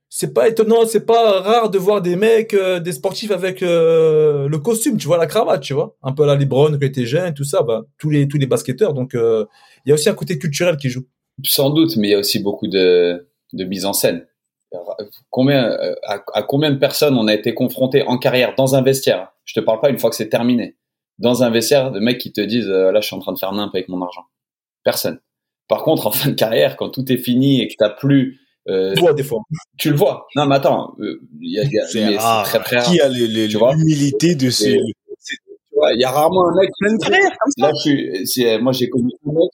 c'est pas étonnant, c'est pas rare de voir des mecs, euh, des sportifs avec euh, le costume, tu vois, la cravate, tu vois, un peu la LeBron quand était jeune, tout ça, bah, tous les tous les basketteurs. Donc il y a aussi un côté culturel qui joue. Sans doute, mais il y a aussi beaucoup de de mise en scène. Combien à, à combien de personnes on a été confronté en carrière dans un vestiaire? Je te parle pas une fois que c'est terminé dans un vestiaire de mecs qui te disent euh, là je suis en train de faire nimp avec mon argent. Personne. Par contre, en fin de carrière, quand tout est fini et que t'as plus euh, tu vois des fois. Tu le vois. Non, mais attends, euh, y a, c'est très très rare. Qui a l'humilité de ces. Il y a rarement un mec. Là, je suis, moi, j'ai connu un mec,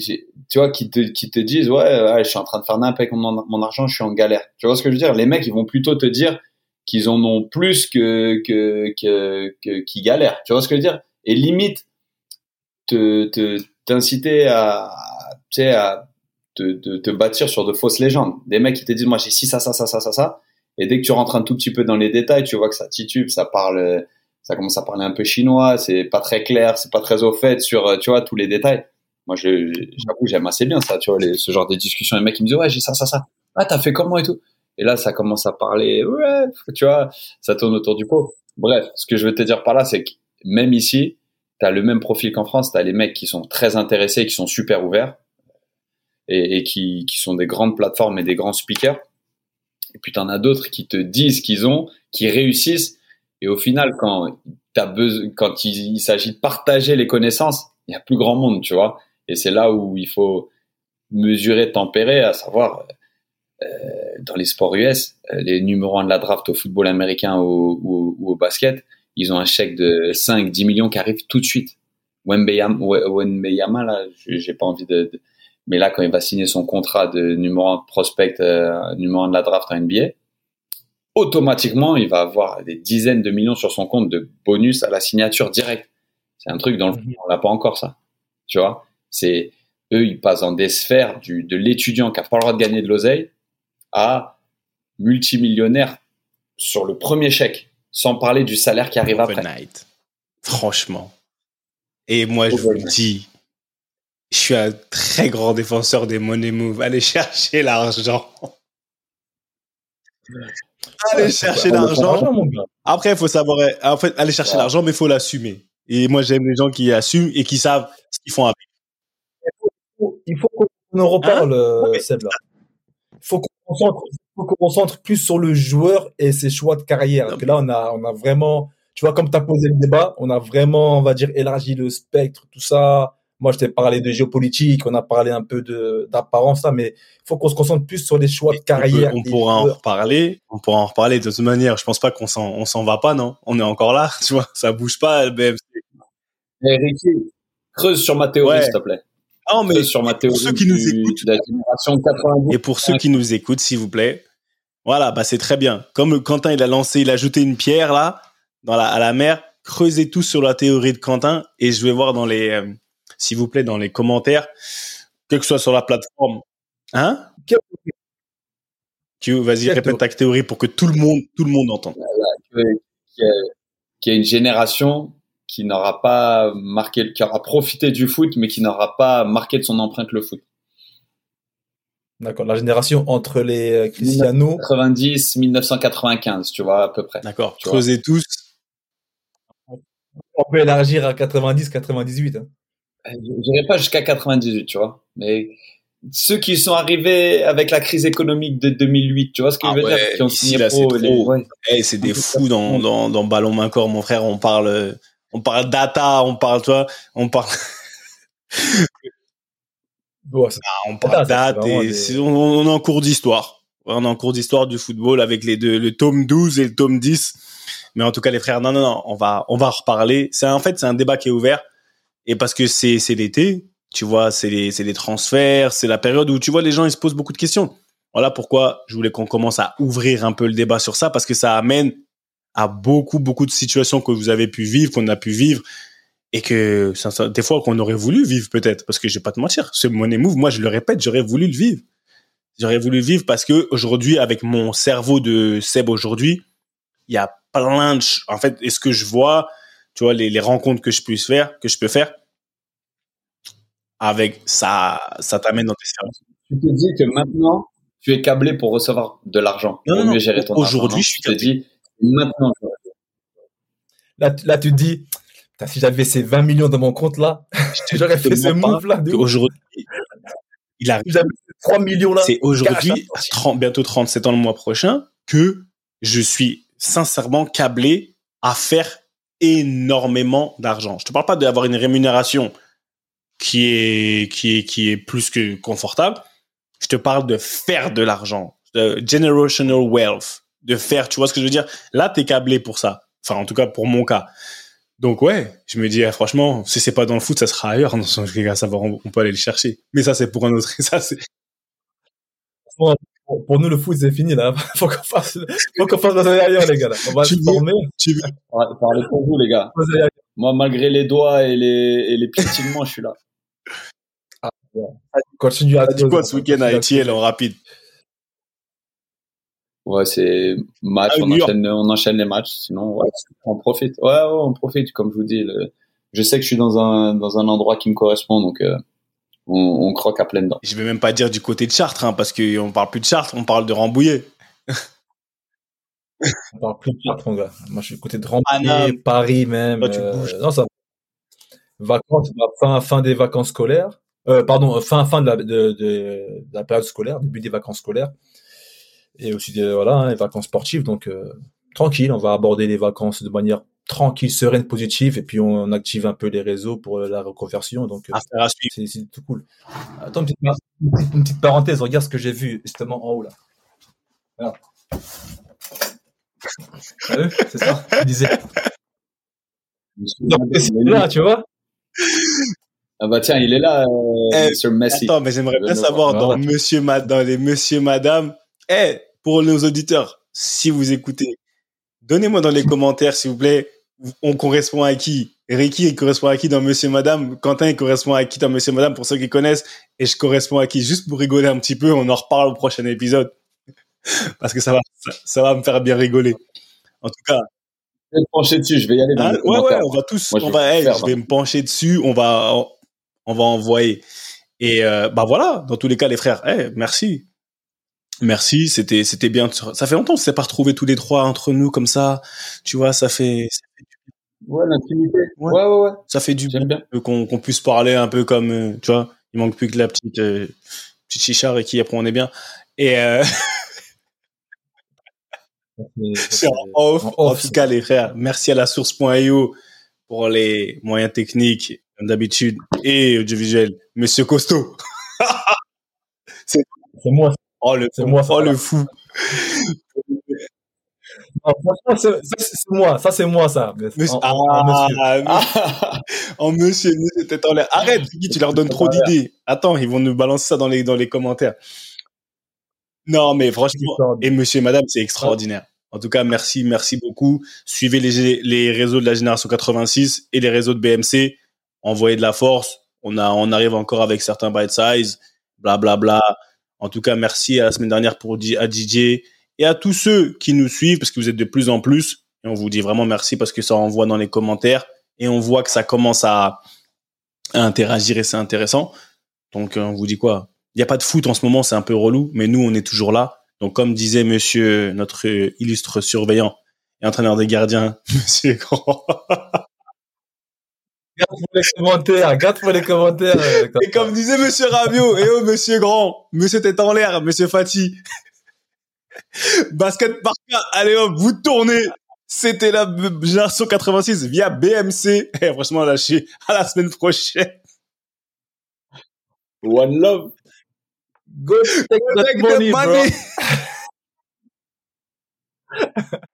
tu vois, qui te, qui te disent, ouais, je suis en train de faire nimp avec mon, argent, je suis en galère. Tu vois ce que je veux dire? Les mecs, ils vont plutôt te dire, qu'ils en ont plus que que que, qui galèrent. Tu vois ce que je veux dire? Et limite te t'inciter à tu sais à te, te, te, bâtir sur de fausses légendes. Des mecs qui te disent moi j'ai ci ça ça ça ça ça ça et dès que tu rentres un tout petit peu dans les détails, tu vois que ça titube, ça parle ça commence à parler un peu chinois, c'est pas très clair, c'est pas très au fait sur, tu vois, tous les détails. Moi, j'avoue, j'aime assez bien ça, tu vois, ce genre de discussions. Les mecs, ils me disent, ouais, j'ai ça, ça, ça. Ah, t'as fait comment et tout? Et là, ça commence à parler, ouais, tu vois, ça tourne autour du pot. Bref, ce que je veux te dire par là, c'est que même ici, t'as le même profil qu'en France. T'as les mecs qui sont très intéressés, qui sont super ouverts et, qui, qui sont des grandes plateformes et des grands speakers. Et puis t'en as d'autres qui te disent qu'ils ont, qui réussissent. Et au final, quand t'as besoin, quand il, il s'agit de partager les connaissances, il y a plus grand monde, tu vois. Et c'est là où il faut mesurer, tempérer, à savoir euh, dans les sports US, euh, les numéros 1 de la draft au football américain ou, ou, ou au basket, ils ont un chèque de 5, 10 millions qui arrive tout de suite. Wembeyama, là, j'ai pas envie de, de, mais là, quand il va signer son contrat de numéro 1 prospect, euh, numéro 1 de la draft en NBA, automatiquement, il va avoir des dizaines de millions sur son compte de bonus à la signature directe. C'est un truc dans le Mhm. on n'a pas encore ça. Tu vois, c'est eux, ils passent dans des sphères du, de l'étudiant qui a pas le droit de gagner de l'oseille à multimillionnaire sur le premier chèque, sans parler du salaire qui arrive après. Franchement. Et moi, je vous le dis, je suis un très grand défenseur des money moves. Allez chercher l'argent. Allez chercher l'argent. Après, il faut savoir, en fait, aller chercher Ouais. l'argent, mais il faut l'assumer. Et moi, j'aime les gens qui assument et qui savent ce qu'ils font avec. Il faut qu'on en reparle, euh, Ouais. Seb, là. Il faut qu'on qu'on concentre plus sur le joueur et ses choix de carrière. Non, Parce que là, on a, on a vraiment, tu vois, comme tu as posé le débat, on a vraiment, on va dire, élargi le spectre, tout ça. Moi, je t'ai parlé de géopolitique, on a parlé un peu de, d'apparence, là, mais il faut qu'on se concentre plus sur les choix de carrière. on pourra en reparler. On pourra en reparler de toute manière. Je pense pas qu'on s'en, on s'en va pas, non? On est encore là, tu vois. Ça bouge pas, le BFC. Eh, Ricky, creuse sur ma théorie, Ouais. s'il te plaît. Non, mais Creuse sur ma théorie ceux qui nous du- écoutent- de la génération 90. Et pour ceux qui nous écoutent, s'il vous plaît, voilà, bah c'est très bien. Comme Quentin, il a lancé, il a jeté une pierre là dans la, à la mer. Creusez tous sur la théorie de Quentin et je vais voir dans les, euh, s'il vous plaît, dans les commentaires, quel que soit sur la plateforme. Hein? Tu vas-y, répète ta théorie pour que tout le monde, tout le monde entende. que- qu'il y a- qu'il y a une génération qui n'aura pas marqué, qui aura profité du foot, mais qui n'aura pas marqué de son empreinte le foot. D'accord. La génération entre les euh, Cristiano. 90, 1995, tu vois, à peu près. D'accord. Creusez tous. On peut élargir à 90, 98. hein. Je n'irai pas jusqu'à 98, tu vois. Mais ceux qui sont arrivés avec la crise économique de 2008, tu vois ce que Ah je veux ouais, dire Qui ont ici, signé là, c'est pro, les- trop. ouais. Eh, c'est des fous dans, dans, dans Ballon Main Corps, mon frère. On parle, euh, on parle data, on parle, toi, on parle, Ouais, c'est- on parle Data, date et des- on, on est en cours d'histoire. On est en cours d'histoire du football avec les deux, le tome 12 et le tome 10. Mais en tout cas, les frères, non, non, non, on va, on va en reparler. C'est, en fait, c'est un débat qui est ouvert. Et parce que c'est, c'est l'été, tu vois, c'est les, c'est les transferts, c'est la période où, tu vois, les gens, ils se posent beaucoup de questions. Voilà pourquoi je voulais qu'on commence à ouvrir un peu le débat sur ça parce que ça amène à beaucoup, beaucoup de situations que vous avez pu vivre, qu'on a pu vivre et que des fois qu'on aurait voulu vivre peut-être parce que je vais pas te mentir, ce money move, moi je le répète, j'aurais voulu le vivre. J'aurais voulu le vivre parce que aujourd'hui, avec mon cerveau de Seb aujourd'hui, il y a plein de, en fait, est-ce que je vois, tu vois, les, les rencontres que je puisse faire, que je peux faire, avec ça, ça t'amène dans tes services. Tu te dis que maintenant, tu es câblé pour recevoir de l'argent. Non, Aujourd'hui, argent, je suis te dis, maintenant, Là, tu- là, tu te dis, si j'avais ces 20 millions dans mon compte là, j'aurais fait ce move là. Aujourd'hui, il arrive. Si j'avais ces 3 millions là. C'est aujourd'hui, cash, à 30, bientôt 37 ans le mois prochain, que je suis sincèrement câblé à faire énormément d'argent. Je te parle pas d'avoir une rémunération qui est, qui est, qui est plus que confortable. Je te parle de faire de l'argent. De generational wealth. De faire, tu vois ce que je veux dire? Là, t'es câblé pour ça. Enfin, en tout cas, pour mon cas. Donc, ouais, je me dis, ah, franchement, si c'est pas dans le foot, ça sera ailleurs. Les gars, ça va, on, peut aller le chercher. Mais ça, c'est pour un autre, ça, c'est, Pour, pour nous, le foot, c'est fini là. Faut qu'on fasse, faut qu'on fasse ailleurs, les gars. Là. On va Tu se veux- former. tu veux, Parlez pour vous, les gars. Moi, malgré les doigts et les, et les piétinements, je suis là. Continue à dit quoi ce week-end à Etienne en rapide? Ouais, c'est match, Ah, on, enchaîne, on enchaîne les matchs. Sinon, ouais, on profite. Ouais, ouais, on profite. Comme je vous dis, le- je sais que je suis dans un dans un endroit qui me correspond, donc euh, on, on croque à pleines dents. Je vais même pas dire du côté de Chartres, hein, parce qu'on parle plus de Chartres, on parle de Rambouillet. On parle plus de Chartres, mon gars. Moi, je suis côté de. Rambouillet, Paris même. Toi, tu euh, bouges. non, ça. Vacances, bah, fin, fin des vacances scolaires. Euh, pardon, fin, fin de la, de, de- de la période scolaire, début des vacances scolaires. Et aussi, des, voilà, hein, les vacances sportives. Donc, euh, tranquille, on va aborder les vacances de manière tranquille, sereine, positive. Et puis, on, active un peu les réseaux pour la reconversion. Donc, euh, c'est c'est tout cool. Attends, une petite, une parenthèse, regarde ce que j'ai vu justement en haut là. Vu C'est ça Je disais. Là, tu vois Ah bah tiens, il est là, euh, Eh, sur Messi. Attends, mais j'aimerais bien savoir Voilà. dans Monsieur Mad- dans les Monsieur Madame. Eh, pour nos auditeurs, si vous écoutez, donnez-moi dans les commentaires, s'il vous plaît, on correspond à qui? Ricky, il correspond à qui dans Monsieur Madame? Quentin, il correspond à qui dans Monsieur Madame pour ceux qui connaissent? Et je corresponds à qui? Juste pour rigoler un petit peu, on en reparle au prochain épisode. Parce que ça va, ça, ça va me faire bien rigoler. En tout cas, Je vais me pencher dessus, je vais y aller dans Hein, les ouais, ouais, on va tous, Moi, je on vais va, hey, faire, je vais me pencher dessus, on va, on va envoyer. Et euh, bah voilà, dans tous les cas, les frères, hey, merci, merci, c'était, c'était bien. Ça fait longtemps qu'on s'est pas retrouvés tous les trois entre nous comme ça, tu vois, ça fait, Ouais, l'intimité. Ouais. Ouais, ouais, ouais. ça fait du bien. qu'on, puisse parler un peu comme, euh, tu vois, il manque plus que la petite, euh, petite chicha et qui après on est bien. Et euh, c'est en off. en off, les frères, merci à la source.io pour les moyens techniques, comme d'habitude, et audiovisuel. Monsieur Costaud. C'est moi. Oh, le, C'est moi, oh, le fou. Non, franchement, c'est- ça, c'est moi. Ça, c'est moi, ça. Monsieur, en- en monsieur. ah, ah, en monsieur, en l'air. Arrête, Guy, tu leur donnes trop d'idées. Attends, ils vont nous balancer ça dans les, dans les commentaires. Non, mais franchement, et monsieur et madame, c'est extraordinaire. En tout cas, merci, merci beaucoup. Suivez les, les réseaux de la génération 86 et les réseaux de BMC. Envoyez de la force. On a, on arrive encore avec certains bite size, blablabla. Bla, bla. En tout cas, merci à la semaine dernière pour à DJ et à tous ceux qui nous suivent parce que vous êtes de plus en plus. On vous dit vraiment merci parce que ça envoie dans les commentaires et on voit que ça commence à, à interagir et c'est intéressant. Donc, euh, on vous dit quoi? Il n'y a pas de foot en ce moment, c'est un peu relou, mais nous, on est toujours là. Donc, comme disait monsieur, notre illustre surveillant et entraîneur des gardiens, monsieur Grand. Garde pour les commentaires. Garde pour les commentaires. euh, Et comme disait monsieur Rabiot, et oh, monsieur Grand, monsieur tête en l'air, monsieur Fati. Basket par cas, allez hop, vous tournez. C'était la génération 86 via BMC. Et franchement, là, je suis à la semaine prochaine. One love. Go take Take the money, bro. money.